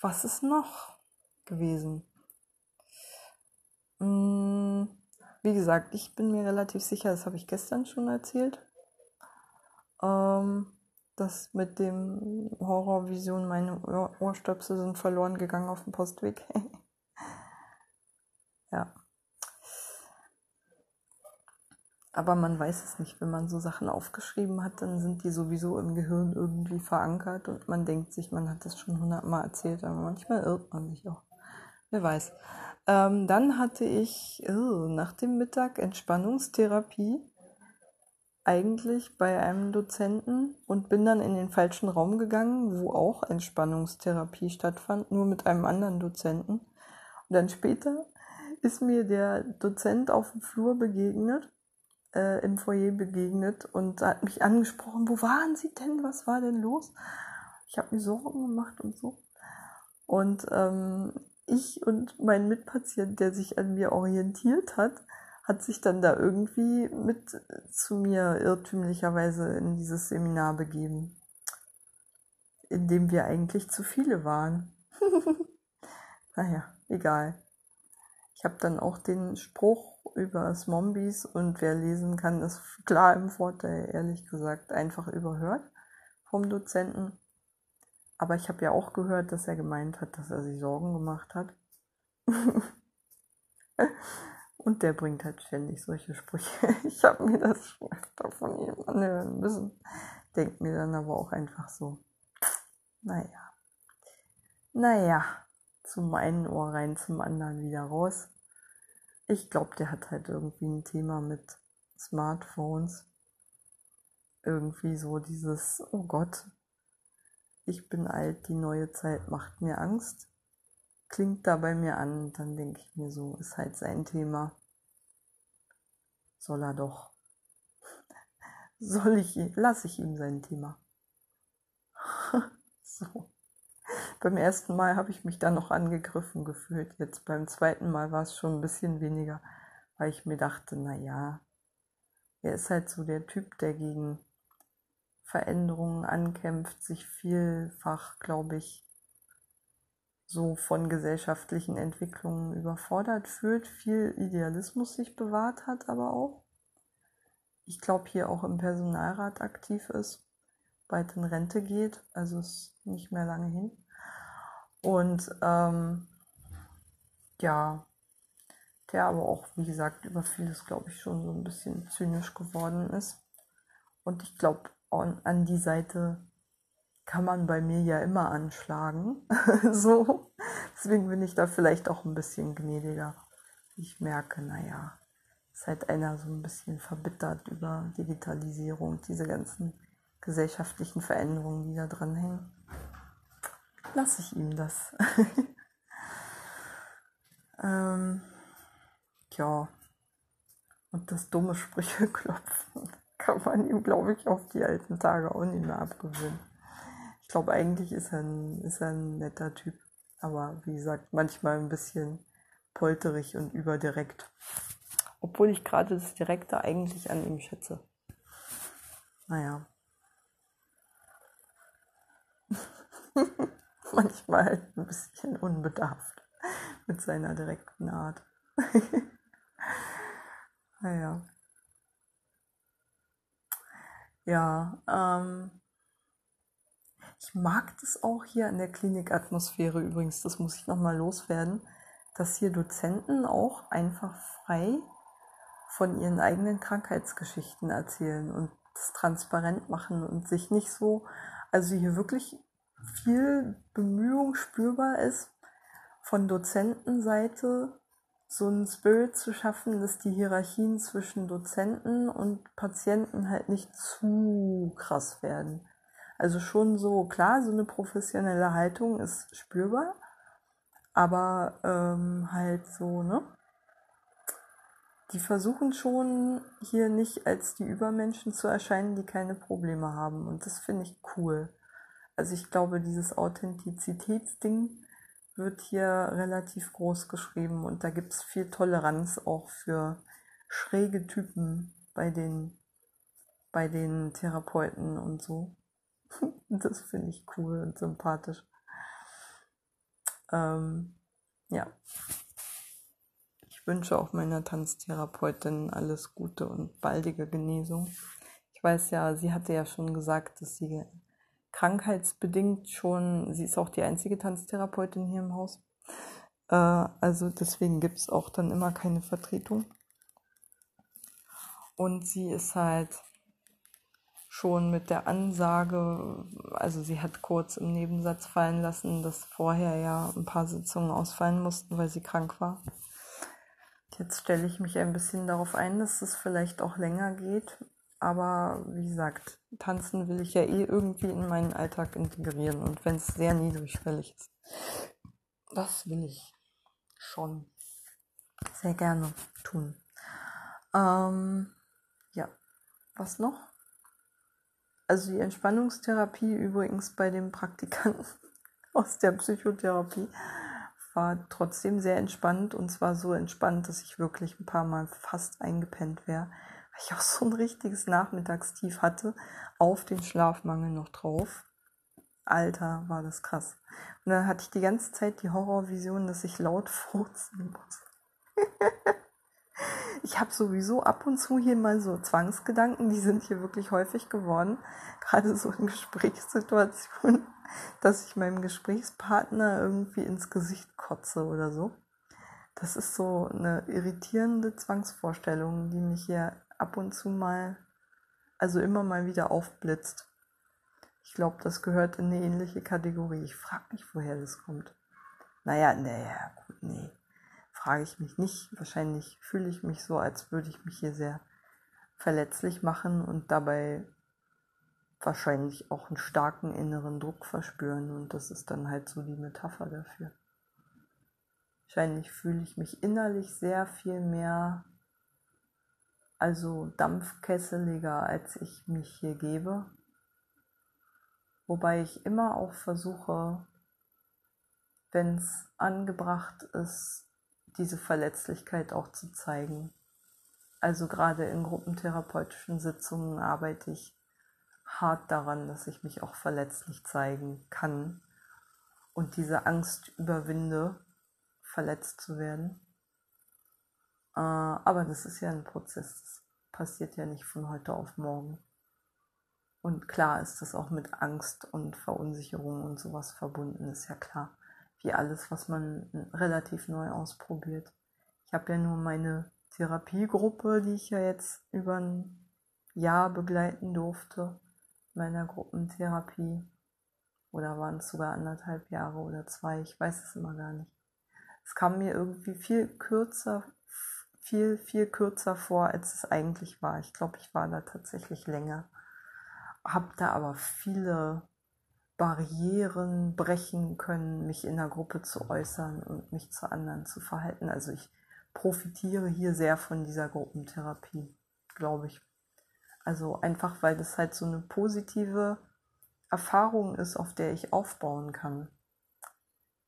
was ist noch gewesen? Hm, wie gesagt, ich bin mir relativ sicher, das habe ich gestern schon erzählt. Ähm, das mit dem Horrorvision, meine Ohrstöpsel sind verloren gegangen auf dem Postweg. ja. Aber man weiß es nicht, wenn man so Sachen aufgeschrieben hat, dann sind die sowieso im Gehirn irgendwie verankert und man denkt sich, man hat das schon hundertmal erzählt, aber manchmal irrt man sich auch. Wer weiß. Ähm, dann hatte ich oh, nach dem Mittag Entspannungstherapie eigentlich bei einem Dozenten und bin dann in den falschen Raum gegangen, wo auch Entspannungstherapie stattfand, nur mit einem anderen Dozenten. Und dann später ist mir der Dozent auf dem Flur begegnet, äh, im Foyer begegnet und hat mich angesprochen, wo waren Sie denn? Was war denn los? Ich habe mir Sorgen gemacht und so. Und ähm, ich und mein Mitpatient, der sich an mir orientiert hat, hat sich dann da irgendwie mit zu mir irrtümlicherweise in dieses Seminar begeben, in dem wir eigentlich zu viele waren. naja, egal. Ich habe dann auch den Spruch über Smombies und wer lesen kann, ist klar im Vorteil, ehrlich gesagt, einfach überhört vom Dozenten. Aber ich habe ja auch gehört, dass er gemeint hat, dass er sich Sorgen gemacht hat. Und der bringt halt ständig solche Sprüche. Ich habe mir das schon öfter von ihm anhören müssen. Denkt mir dann aber auch einfach so, naja, naja, zum einen Ohr rein, zum anderen wieder raus. Ich glaube, der hat halt irgendwie ein Thema mit Smartphones. Irgendwie so dieses, oh Gott, ich bin alt, die neue Zeit macht mir Angst klingt da bei mir an. Dann denke ich mir so, ist halt sein Thema. Soll er doch. Soll ich, lasse ich ihm sein Thema. so. Beim ersten Mal habe ich mich dann noch angegriffen gefühlt. Jetzt beim zweiten Mal war es schon ein bisschen weniger, weil ich mir dachte, na ja, er ist halt so der Typ, der gegen Veränderungen ankämpft, sich vielfach, glaube ich, so von gesellschaftlichen Entwicklungen überfordert fühlt, viel Idealismus sich bewahrt hat, aber auch. ich glaube, hier auch im Personalrat aktiv ist, bald in Rente geht, also ist nicht mehr lange hin. Und ähm, ja, der aber auch, wie gesagt, über vieles, glaube ich, schon so ein bisschen zynisch geworden ist. Und ich glaube, an die Seite kann man bei mir ja immer anschlagen. so. Deswegen bin ich da vielleicht auch ein bisschen gnädiger. Ich merke, naja, ist halt einer so ein bisschen verbittert über Digitalisierung, diese ganzen gesellschaftlichen Veränderungen, die da dran hängen. Lasse ich ihm das. ähm, ja. Und das dumme Sprüche klopfen kann man ihm, glaube ich, auf die alten Tage auch nicht mehr abgewöhnen. Ich glaube, eigentlich ist er, ein, ist er ein netter Typ. Aber wie gesagt, manchmal ein bisschen polterig und überdirekt. Obwohl ich gerade das Direkte eigentlich an ihm schätze. Naja. manchmal ein bisschen unbedarft mit seiner direkten Art. naja. Ja, ähm, ich mag das auch hier in der Klinikatmosphäre übrigens, das muss ich nochmal loswerden, dass hier Dozenten auch einfach frei von ihren eigenen Krankheitsgeschichten erzählen und das transparent machen und sich nicht so, also hier wirklich viel Bemühung spürbar ist, von Dozentenseite so einen Spirit zu schaffen, dass die Hierarchien zwischen Dozenten und Patienten halt nicht zu krass werden. Also schon so, klar, so eine professionelle Haltung ist spürbar, aber ähm, halt so, ne? Die versuchen schon hier nicht als die Übermenschen zu erscheinen, die keine Probleme haben. Und das finde ich cool. Also ich glaube, dieses Authentizitätsding wird hier relativ groß geschrieben und da gibt es viel Toleranz auch für schräge Typen bei den, bei den Therapeuten und so. Das finde ich cool und sympathisch. Ähm, ja. Ich wünsche auch meiner Tanztherapeutin alles Gute und baldige Genesung. Ich weiß ja, sie hatte ja schon gesagt, dass sie krankheitsbedingt schon, sie ist auch die einzige Tanztherapeutin hier im Haus. Äh, also deswegen gibt es auch dann immer keine Vertretung. Und sie ist halt schon mit der Ansage, also sie hat kurz im Nebensatz fallen lassen, dass vorher ja ein paar Sitzungen ausfallen mussten, weil sie krank war. Jetzt stelle ich mich ein bisschen darauf ein, dass es vielleicht auch länger geht. Aber wie gesagt, tanzen will ich ja eh irgendwie in meinen Alltag integrieren und wenn es sehr niedrigschwellig ist. Das will ich schon sehr gerne tun. Ähm, ja, was noch? Also die Entspannungstherapie übrigens bei dem Praktikanten aus der Psychotherapie war trotzdem sehr entspannt und zwar so entspannt, dass ich wirklich ein paar Mal fast eingepennt wäre, ich auch so ein richtiges Nachmittagstief hatte, auf den Schlafmangel noch drauf. Alter, war das krass. Und dann hatte ich die ganze Zeit die Horrorvision, dass ich laut furzen muss. ich habe sowieso ab und zu hier mal so Zwangsgedanken, die sind hier wirklich häufig geworden, gerade so in Gesprächssituationen, dass ich meinem Gesprächspartner irgendwie ins Gesicht kotze oder so. Das ist so eine irritierende Zwangsvorstellung, die mich hier ab und zu mal, also immer mal wieder aufblitzt. Ich glaube, das gehört in eine ähnliche Kategorie. Ich frage mich, woher das kommt. Naja, naja, gut, nee frage ich mich nicht. Wahrscheinlich fühle ich mich so, als würde ich mich hier sehr verletzlich machen und dabei wahrscheinlich auch einen starken inneren Druck verspüren und das ist dann halt so die Metapher dafür. Wahrscheinlich fühle ich mich innerlich sehr viel mehr, also dampfkesseliger, als ich mich hier gebe. Wobei ich immer auch versuche, wenn es angebracht ist, diese Verletzlichkeit auch zu zeigen. Also gerade in gruppentherapeutischen Sitzungen arbeite ich hart daran, dass ich mich auch verletzlich zeigen kann und diese Angst überwinde, verletzt zu werden. Äh, aber das ist ja ein Prozess, das passiert ja nicht von heute auf morgen. Und klar ist das auch mit Angst und Verunsicherung und sowas verbunden, ist ja klar. Wie alles, was man relativ neu ausprobiert. Ich habe ja nur meine Therapiegruppe, die ich ja jetzt über ein Jahr begleiten durfte, meiner Gruppentherapie. Oder waren es sogar anderthalb Jahre oder zwei, ich weiß es immer gar nicht. Es kam mir irgendwie viel kürzer, viel, viel kürzer vor, als es eigentlich war. Ich glaube, ich war da tatsächlich länger. Habe da aber viele Barrieren brechen können, mich in der Gruppe zu äußern und mich zu anderen zu verhalten. Also ich profitiere hier sehr von dieser Gruppentherapie, glaube ich. Also einfach, weil das halt so eine positive Erfahrung ist, auf der ich aufbauen kann,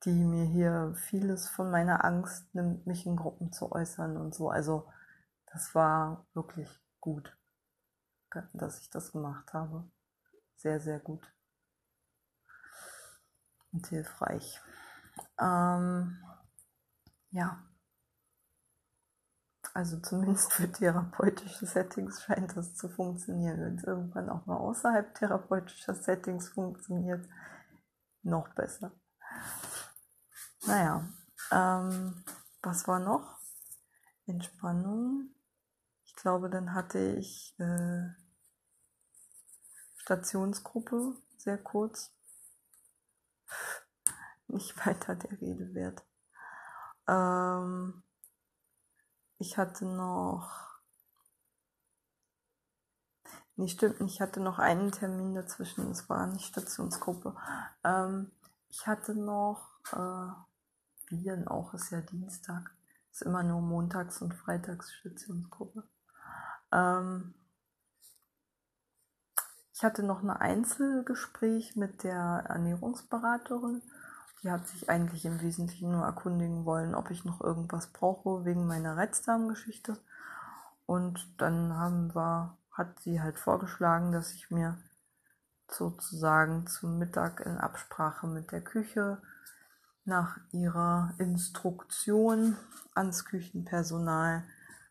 die mir hier vieles von meiner Angst nimmt, mich in Gruppen zu äußern und so. Also das war wirklich gut, dass ich das gemacht habe. Sehr, sehr gut und hilfreich. Ähm, ja. Also zumindest für therapeutische Settings scheint das zu funktionieren. Wenn es irgendwann auch mal außerhalb therapeutischer Settings funktioniert, noch besser. Naja, ähm, was war noch? Entspannung. Ich glaube, dann hatte ich äh, Stationsgruppe, sehr kurz nicht weiter der Rede wert. Ähm, ich hatte noch. Nee, stimmt nicht. Ich hatte noch einen Termin dazwischen. Es war nicht Stationsgruppe. Ähm, ich hatte noch. Äh, wie denn auch? Ist ja Dienstag. Ist immer nur montags und freitags Stationsgruppe. Ähm, ich hatte noch ein Einzelgespräch mit der Ernährungsberaterin die hat sich eigentlich im Wesentlichen nur erkundigen wollen, ob ich noch irgendwas brauche wegen meiner Reizdarmgeschichte. Und dann haben wir, hat sie halt vorgeschlagen, dass ich mir sozusagen zum Mittag in Absprache mit der Küche nach ihrer Instruktion ans Küchenpersonal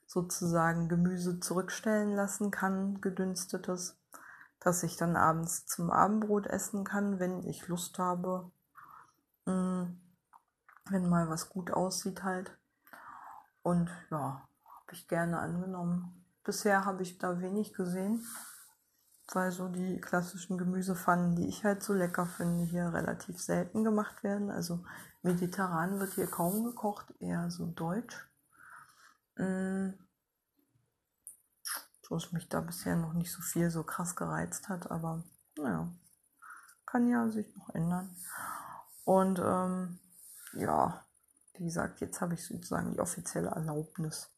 sozusagen Gemüse zurückstellen lassen kann, gedünstetes, dass ich dann abends zum Abendbrot essen kann, wenn ich Lust habe Mm, wenn mal was gut aussieht halt. Und ja, habe ich gerne angenommen. Bisher habe ich da wenig gesehen, weil so die klassischen Gemüsepfannen, die ich halt so lecker finde, hier relativ selten gemacht werden. Also mediterran wird hier kaum gekocht, eher so deutsch. Mm. So ist mich da bisher noch nicht so viel so krass gereizt hat, aber naja, kann ja sich noch ändern. Und ähm, ja, wie gesagt, jetzt habe ich sozusagen die offizielle Erlaubnis,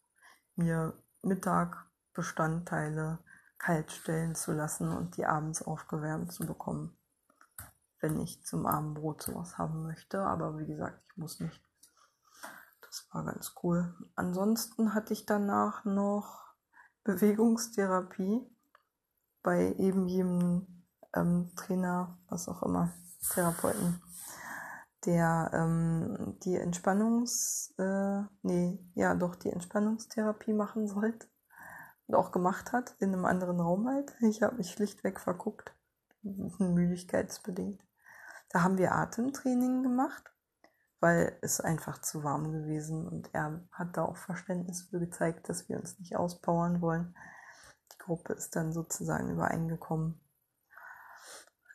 mir Mittag Bestandteile kalt stellen zu lassen und die abends aufgewärmt zu bekommen, wenn ich zum Abendbrot sowas haben möchte. Aber wie gesagt, ich muss nicht. Das war ganz cool. Ansonsten hatte ich danach noch Bewegungstherapie bei eben jedem ähm, Trainer, was auch immer, Therapeuten der ähm, die Entspannungs, äh, nee, ja doch die Entspannungstherapie machen sollte auch gemacht hat, in einem anderen Raum halt. Ich habe mich schlichtweg verguckt, müdigkeitsbedingt. Da haben wir Atemtraining gemacht, weil es einfach zu warm gewesen und er hat da auch Verständnis für gezeigt, dass wir uns nicht auspowern wollen. Die Gruppe ist dann sozusagen übereingekommen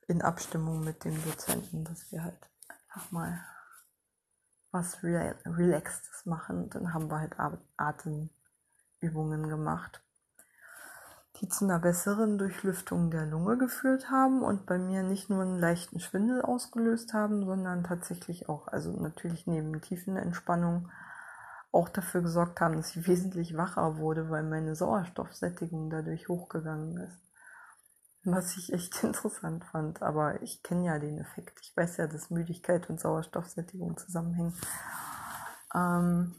in Abstimmung mit dem Dozenten, dass wir halt einfach mal was Relaxtes machen. Dann haben wir halt Atemübungen gemacht, die zu einer besseren Durchlüftung der Lunge geführt haben und bei mir nicht nur einen leichten Schwindel ausgelöst haben, sondern tatsächlich auch, also natürlich neben tiefen Entspannung, auch dafür gesorgt haben, dass ich wesentlich wacher wurde, weil meine Sauerstoffsättigung dadurch hochgegangen ist was ich echt interessant fand. Aber ich kenne ja den Effekt. Ich weiß ja, dass Müdigkeit und Sauerstoffsättigung zusammenhängen. Ähm,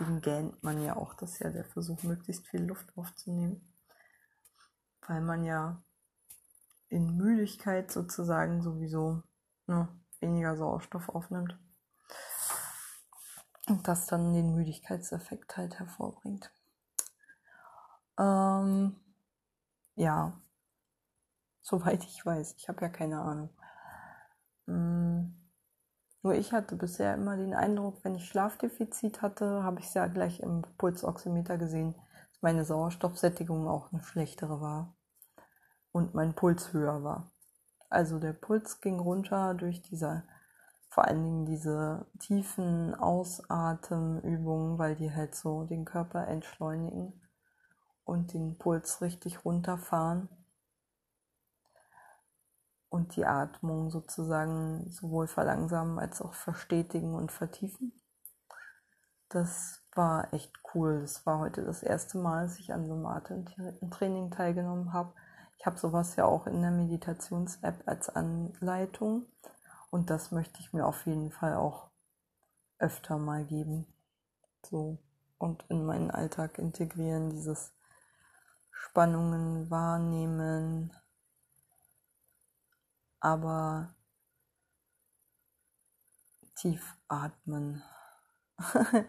deswegen gähnt man ja auch. Das ist ja der Versuch, möglichst viel Luft aufzunehmen. Weil man ja in Müdigkeit sozusagen sowieso ne, weniger Sauerstoff aufnimmt. Und das dann den Müdigkeitseffekt halt hervorbringt. Ähm, ja, soweit ich weiß. Ich habe ja keine Ahnung. Hm. Nur ich hatte bisher immer den Eindruck, wenn ich Schlafdefizit hatte, habe ich es ja gleich im Pulsoximeter gesehen, dass meine Sauerstoffsättigung auch eine schlechtere war und mein Puls höher war. Also der Puls ging runter durch diese, vor allen Dingen diese tiefen Ausatemübungen, weil die halt so den Körper entschleunigen und den Puls richtig runterfahren und die Atmung sozusagen sowohl verlangsamen als auch verstetigen und vertiefen. Das war echt cool. Das war heute das erste Mal, dass ich an so einem Atemtraining teilgenommen habe. Ich habe sowas ja auch in der Meditations-App als Anleitung und das möchte ich mir auf jeden Fall auch öfter mal geben. So und in meinen Alltag integrieren, dieses Spannungen wahrnehmen, aber tief atmen.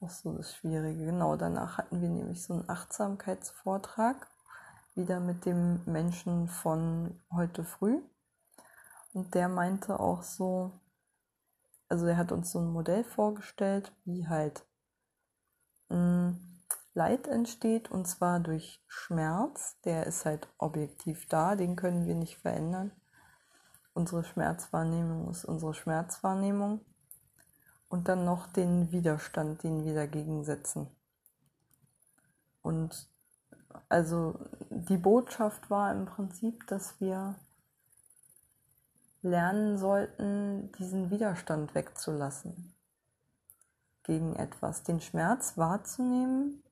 auch so das Schwierige. Genau, danach hatten wir nämlich so einen Achtsamkeitsvortrag, wieder mit dem Menschen von heute früh. Und der meinte auch so, also er hat uns so ein Modell vorgestellt, wie halt mh, mm, Leid entsteht und zwar durch Schmerz. Der ist halt objektiv da, den können wir nicht verändern. Unsere Schmerzwahrnehmung ist unsere Schmerzwahrnehmung. Und dann noch den Widerstand, den wir dagegen setzen. Und also die Botschaft war im Prinzip, dass wir lernen sollten, diesen Widerstand wegzulassen gegen etwas, den Schmerz wahrzunehmen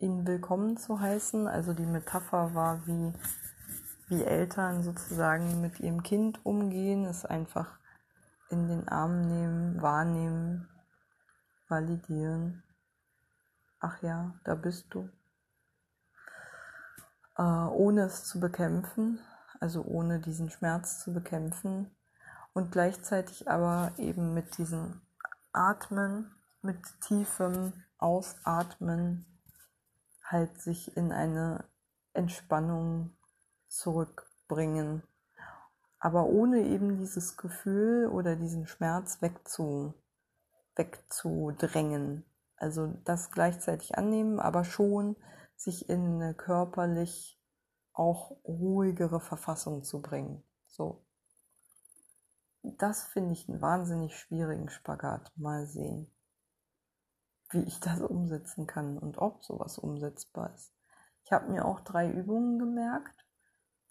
ihn willkommen zu heißen. Also die Metapher war, wie, wie Eltern sozusagen mit ihrem Kind umgehen, es einfach in den Arm nehmen, wahrnehmen, validieren. Ach ja, da bist du. Äh, ohne es zu bekämpfen, also ohne diesen Schmerz zu bekämpfen und gleichzeitig aber eben mit diesem Atmen, mit tiefem Ausatmen halt sich in eine Entspannung zurückbringen. Aber ohne eben dieses Gefühl oder diesen Schmerz wegzu, wegzudrängen. Also das gleichzeitig annehmen, aber schon sich in eine körperlich auch ruhigere Verfassung zu bringen. So. Das finde ich einen wahnsinnig schwierigen Spagat. Mal sehen wie ich das umsetzen kann und ob sowas umsetzbar ist. Ich habe mir auch drei Übungen gemerkt,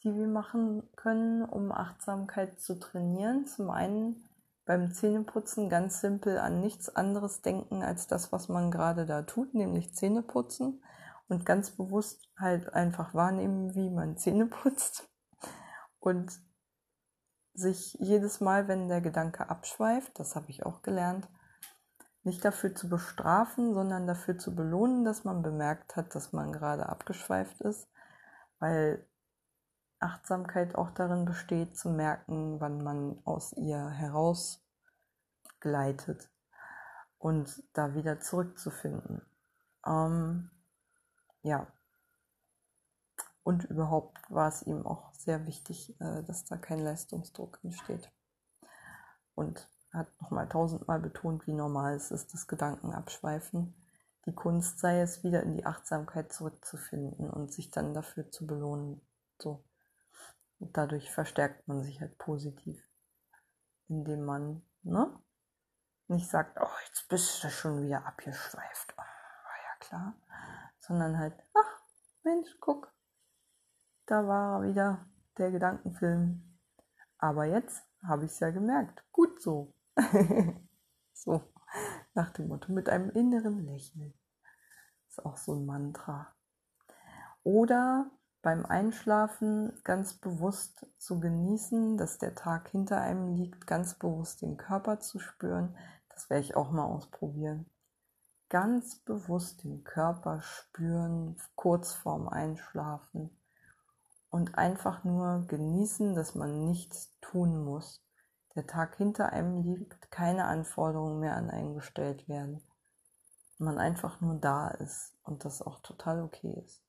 die wir machen können, um Achtsamkeit zu trainieren. Zum einen beim Zähneputzen ganz simpel an nichts anderes denken als das, was man gerade da tut, nämlich Zähneputzen und ganz bewusst halt einfach wahrnehmen, wie man Zähne putzt und sich jedes Mal, wenn der Gedanke abschweift, das habe ich auch gelernt, nicht dafür zu bestrafen, sondern dafür zu belohnen, dass man bemerkt hat, dass man gerade abgeschweift ist, weil Achtsamkeit auch darin besteht, zu merken, wann man aus ihr herausgleitet und da wieder zurückzufinden. Ähm, ja. Und überhaupt war es ihm auch sehr wichtig, äh, dass da kein Leistungsdruck entsteht. Und hat nochmal tausendmal betont, wie normal es ist, das Gedanken abschweifen. Die Kunst sei es, wieder in die Achtsamkeit zurückzufinden und sich dann dafür zu belohnen. So. Und dadurch verstärkt man sich halt positiv, indem man ne, nicht sagt, oh, jetzt bist du schon wieder abgeschweift. Oh, war ja klar. Sondern halt, ach, Mensch, guck, da war wieder der Gedankenfilm. Aber jetzt habe ich es ja gemerkt. Gut so. so, nach dem Motto, mit einem inneren Lächeln. Ist auch so ein Mantra. Oder beim Einschlafen ganz bewusst zu genießen, dass der Tag hinter einem liegt, ganz bewusst den Körper zu spüren. Das werde ich auch mal ausprobieren. Ganz bewusst den Körper spüren, kurz vorm Einschlafen. Und einfach nur genießen, dass man nichts tun muss der Tag hinter einem liegt, keine Anforderungen mehr an einen gestellt werden. man einfach nur da ist und das auch total okay ist.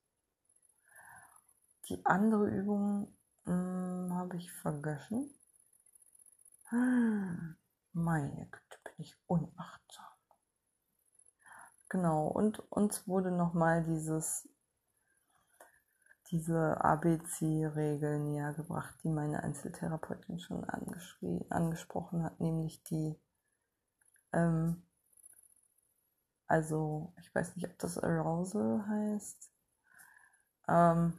Die andere Übung hm, habe ich vergessen. Meine Güte, bin ich unachtsam. Genau, und uns wurde nochmal dieses, diese ABC-Regel näher gebracht, die meine Einzeltherapeutin schon angesprochen hat, nämlich die, ähm, also ich weiß nicht, ob das Arousal heißt, ähm,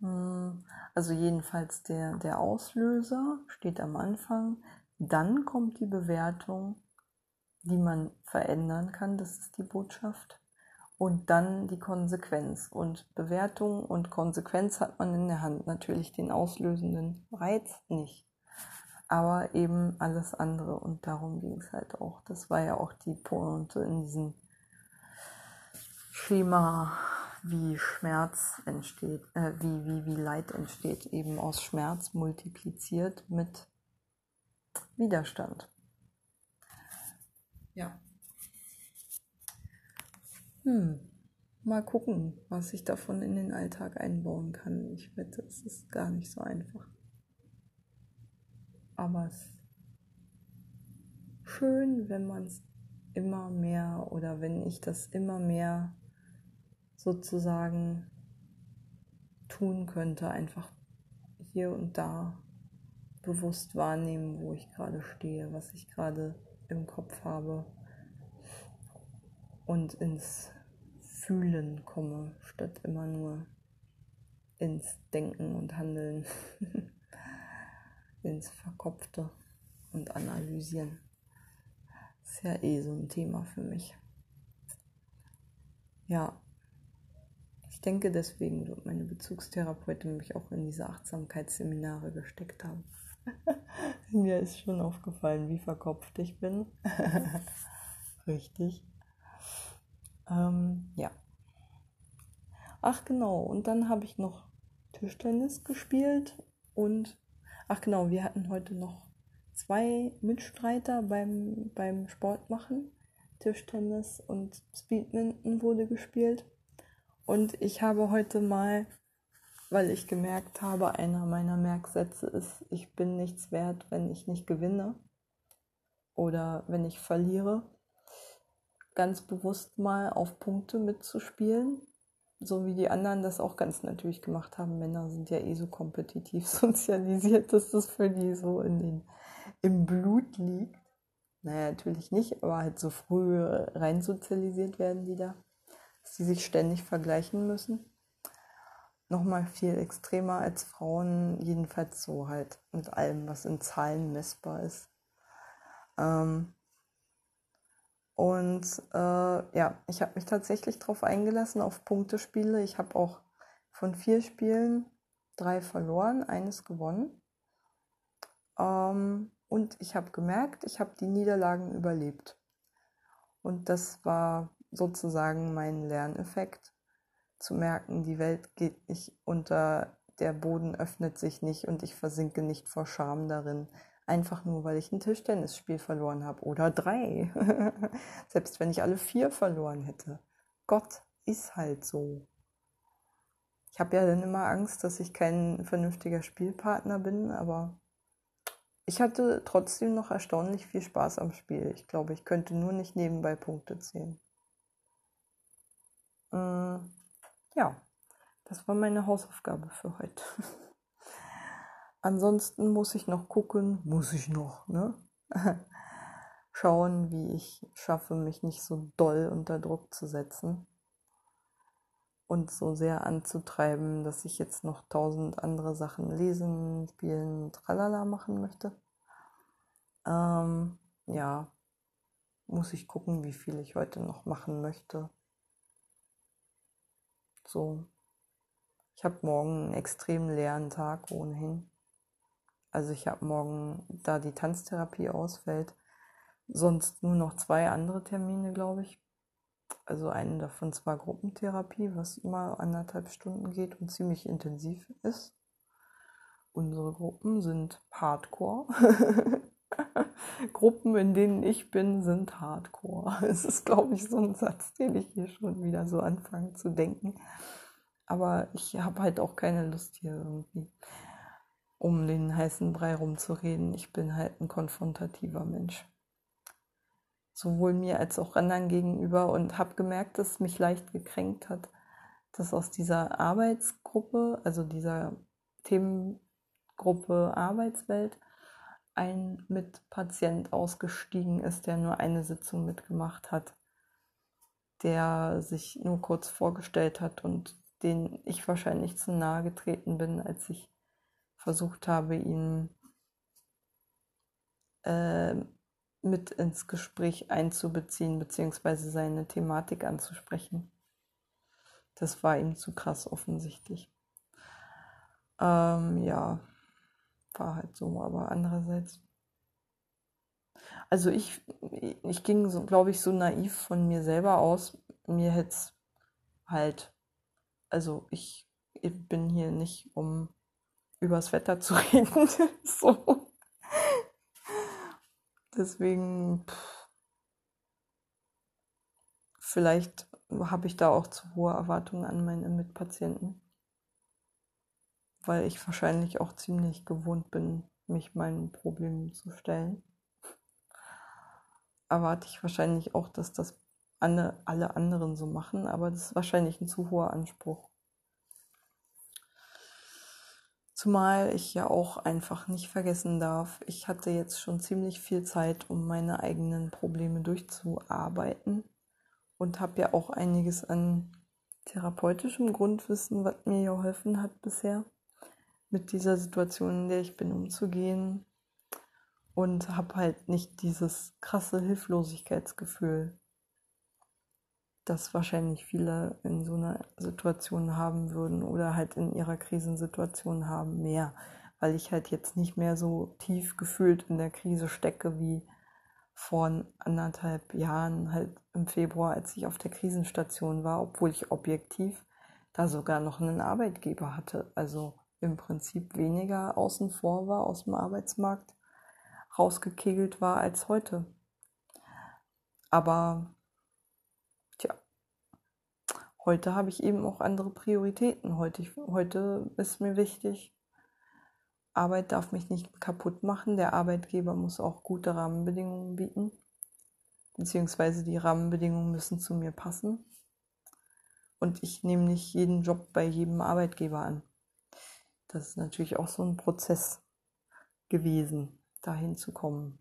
hm, also jedenfalls der, der Auslöser steht am Anfang, dann kommt die Bewertung, die man verändern kann, das ist die Botschaft. Und dann die Konsequenz. Und Bewertung und Konsequenz hat man in der Hand. Natürlich den auslösenden Reiz nicht. Aber eben alles andere. Und darum ging es halt auch. Das war ja auch die Pointe in diesem Schema, wie Schmerz entsteht, äh, wie, wie, wie Leid entsteht. Eben aus Schmerz multipliziert mit Widerstand. Ja. Hm. Mal gucken, was ich davon in den Alltag einbauen kann. Ich wette, es ist gar nicht so einfach. Aber es ist schön, wenn man es immer mehr oder wenn ich das immer mehr sozusagen tun könnte, einfach hier und da bewusst wahrnehmen, wo ich gerade stehe, was ich gerade im Kopf habe und ins Fühlen komme, statt immer nur ins Denken und Handeln, ins Verkopfte und Analysieren. Ist ja eh so ein Thema für mich. Ja, ich denke, deswegen wird meine Bezugstherapeutin mich auch in diese Achtsamkeitsseminare gesteckt haben. Mir ist schon aufgefallen, wie verkopft ich bin. Richtig. Ähm, ja. Ach genau, und dann habe ich noch Tischtennis gespielt und ach genau, wir hatten heute noch zwei Mitstreiter beim, beim Sport machen. Tischtennis und Speedminton wurde gespielt. Und ich habe heute mal weil ich gemerkt habe, einer meiner Merksätze ist, ich bin nichts wert, wenn ich nicht gewinne oder wenn ich verliere. Ganz bewusst mal auf Punkte mitzuspielen, so wie die anderen das auch ganz natürlich gemacht haben. Männer sind ja eh so kompetitiv sozialisiert, dass das für die so in den, im Blut liegt. Naja, natürlich nicht, aber halt so früh rein sozialisiert werden die da, dass die sich ständig vergleichen müssen nochmal viel extremer als Frauen, jedenfalls so halt mit allem, was in Zahlen messbar ist. Ähm und äh, ja, ich habe mich tatsächlich darauf eingelassen, auf Punktespiele. Ich habe auch von vier Spielen drei verloren, eines gewonnen. Ähm und ich habe gemerkt, ich habe die Niederlagen überlebt. Und das war sozusagen mein Lerneffekt zu merken, die Welt geht nicht unter, der Boden öffnet sich nicht und ich versinke nicht vor Scham darin, einfach nur weil ich ein Tischtennisspiel verloren habe oder drei, selbst wenn ich alle vier verloren hätte. Gott ist halt so. Ich habe ja dann immer Angst, dass ich kein vernünftiger Spielpartner bin, aber ich hatte trotzdem noch erstaunlich viel Spaß am Spiel. Ich glaube, ich könnte nur nicht nebenbei Punkte zählen. Äh, ja, das war meine Hausaufgabe für heute. Ansonsten muss ich noch gucken, muss ich noch, ne? Schauen, wie ich schaffe, mich nicht so doll unter Druck zu setzen und so sehr anzutreiben, dass ich jetzt noch tausend andere Sachen lesen, spielen, tralala machen möchte. Ähm, ja, muss ich gucken, wie viel ich heute noch machen möchte. So. Ich habe morgen einen extrem leeren Tag ohnehin. Also ich habe morgen, da die Tanztherapie ausfällt, sonst nur noch zwei andere Termine, glaube ich. Also einen davon zwar Gruppentherapie, was immer anderthalb Stunden geht und ziemlich intensiv ist. Unsere Gruppen sind Hardcore. Gruppen, in denen ich bin, sind Hardcore. Es ist, glaube ich, so ein Satz, den ich hier schon wieder so anfange zu denken. Aber ich habe halt auch keine Lust hier irgendwie um den heißen Brei rumzureden. Ich bin halt ein konfrontativer Mensch. Sowohl mir als auch anderen gegenüber und habe gemerkt, dass es mich leicht gekränkt hat, dass aus dieser Arbeitsgruppe, also dieser Themengruppe Arbeitswelt, ein Mitpatient ausgestiegen ist, der nur eine Sitzung mitgemacht hat, der sich nur kurz vorgestellt hat und den ich wahrscheinlich zu nahe getreten bin, als ich versucht habe, ihn äh, mit ins Gespräch einzubeziehen, beziehungsweise seine Thematik anzusprechen. Das war ihm zu krass offensichtlich. Ähm, ja, war halt so, aber andererseits. Also ich, ich ging, so, glaube ich, so naiv von mir selber aus. Mir hätte es halt, also ich, ich bin hier nicht, um übers Wetter zu reden. so. Deswegen, pff, vielleicht habe ich da auch zu hohe Erwartungen an meine Mitpatienten, weil ich wahrscheinlich auch ziemlich gewohnt bin, mich meinen Problemen zu stellen. Erwarte ich wahrscheinlich auch, dass das alle, alle anderen so machen, aber das ist wahrscheinlich ein zu hoher Anspruch. Zumal ich ja auch einfach nicht vergessen darf, ich hatte jetzt schon ziemlich viel Zeit, um meine eigenen Probleme durchzuarbeiten und habe ja auch einiges an therapeutischem Grundwissen, was mir geholfen hat bisher, mit dieser Situation, in der ich bin, umzugehen. Und habe halt nicht dieses krasse Hilflosigkeitsgefühl, das wahrscheinlich viele in so einer Situation haben würden oder halt in ihrer Krisensituation haben, mehr, weil ich halt jetzt nicht mehr so tief gefühlt in der Krise stecke wie vor anderthalb Jahren, halt im Februar, als ich auf der Krisenstation war, obwohl ich objektiv da sogar noch einen Arbeitgeber hatte, also im Prinzip weniger außen vor war, aus dem Arbeitsmarkt rausgekegelt war als heute. Aber heute habe ich eben auch andere Prioritäten. Heute, heute ist mir wichtig, Arbeit darf mich nicht kaputt machen. Der Arbeitgeber muss auch gute Rahmenbedingungen bieten, beziehungsweise die Rahmenbedingungen müssen zu mir passen. Und ich nehme nicht jeden Job bei jedem Arbeitgeber an. Das ist natürlich auch so ein Prozess gewesen, dahin zu kommen.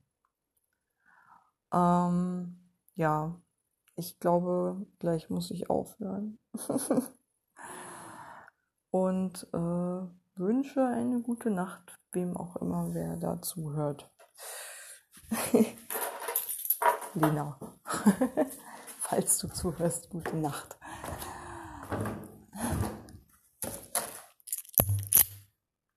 Ähm, ja, ich glaube, gleich muss ich aufhören. Und äh, wünsche eine gute Nacht, wem auch immer, wer dazu hört. Lena, falls du zuhörst, gute Nacht.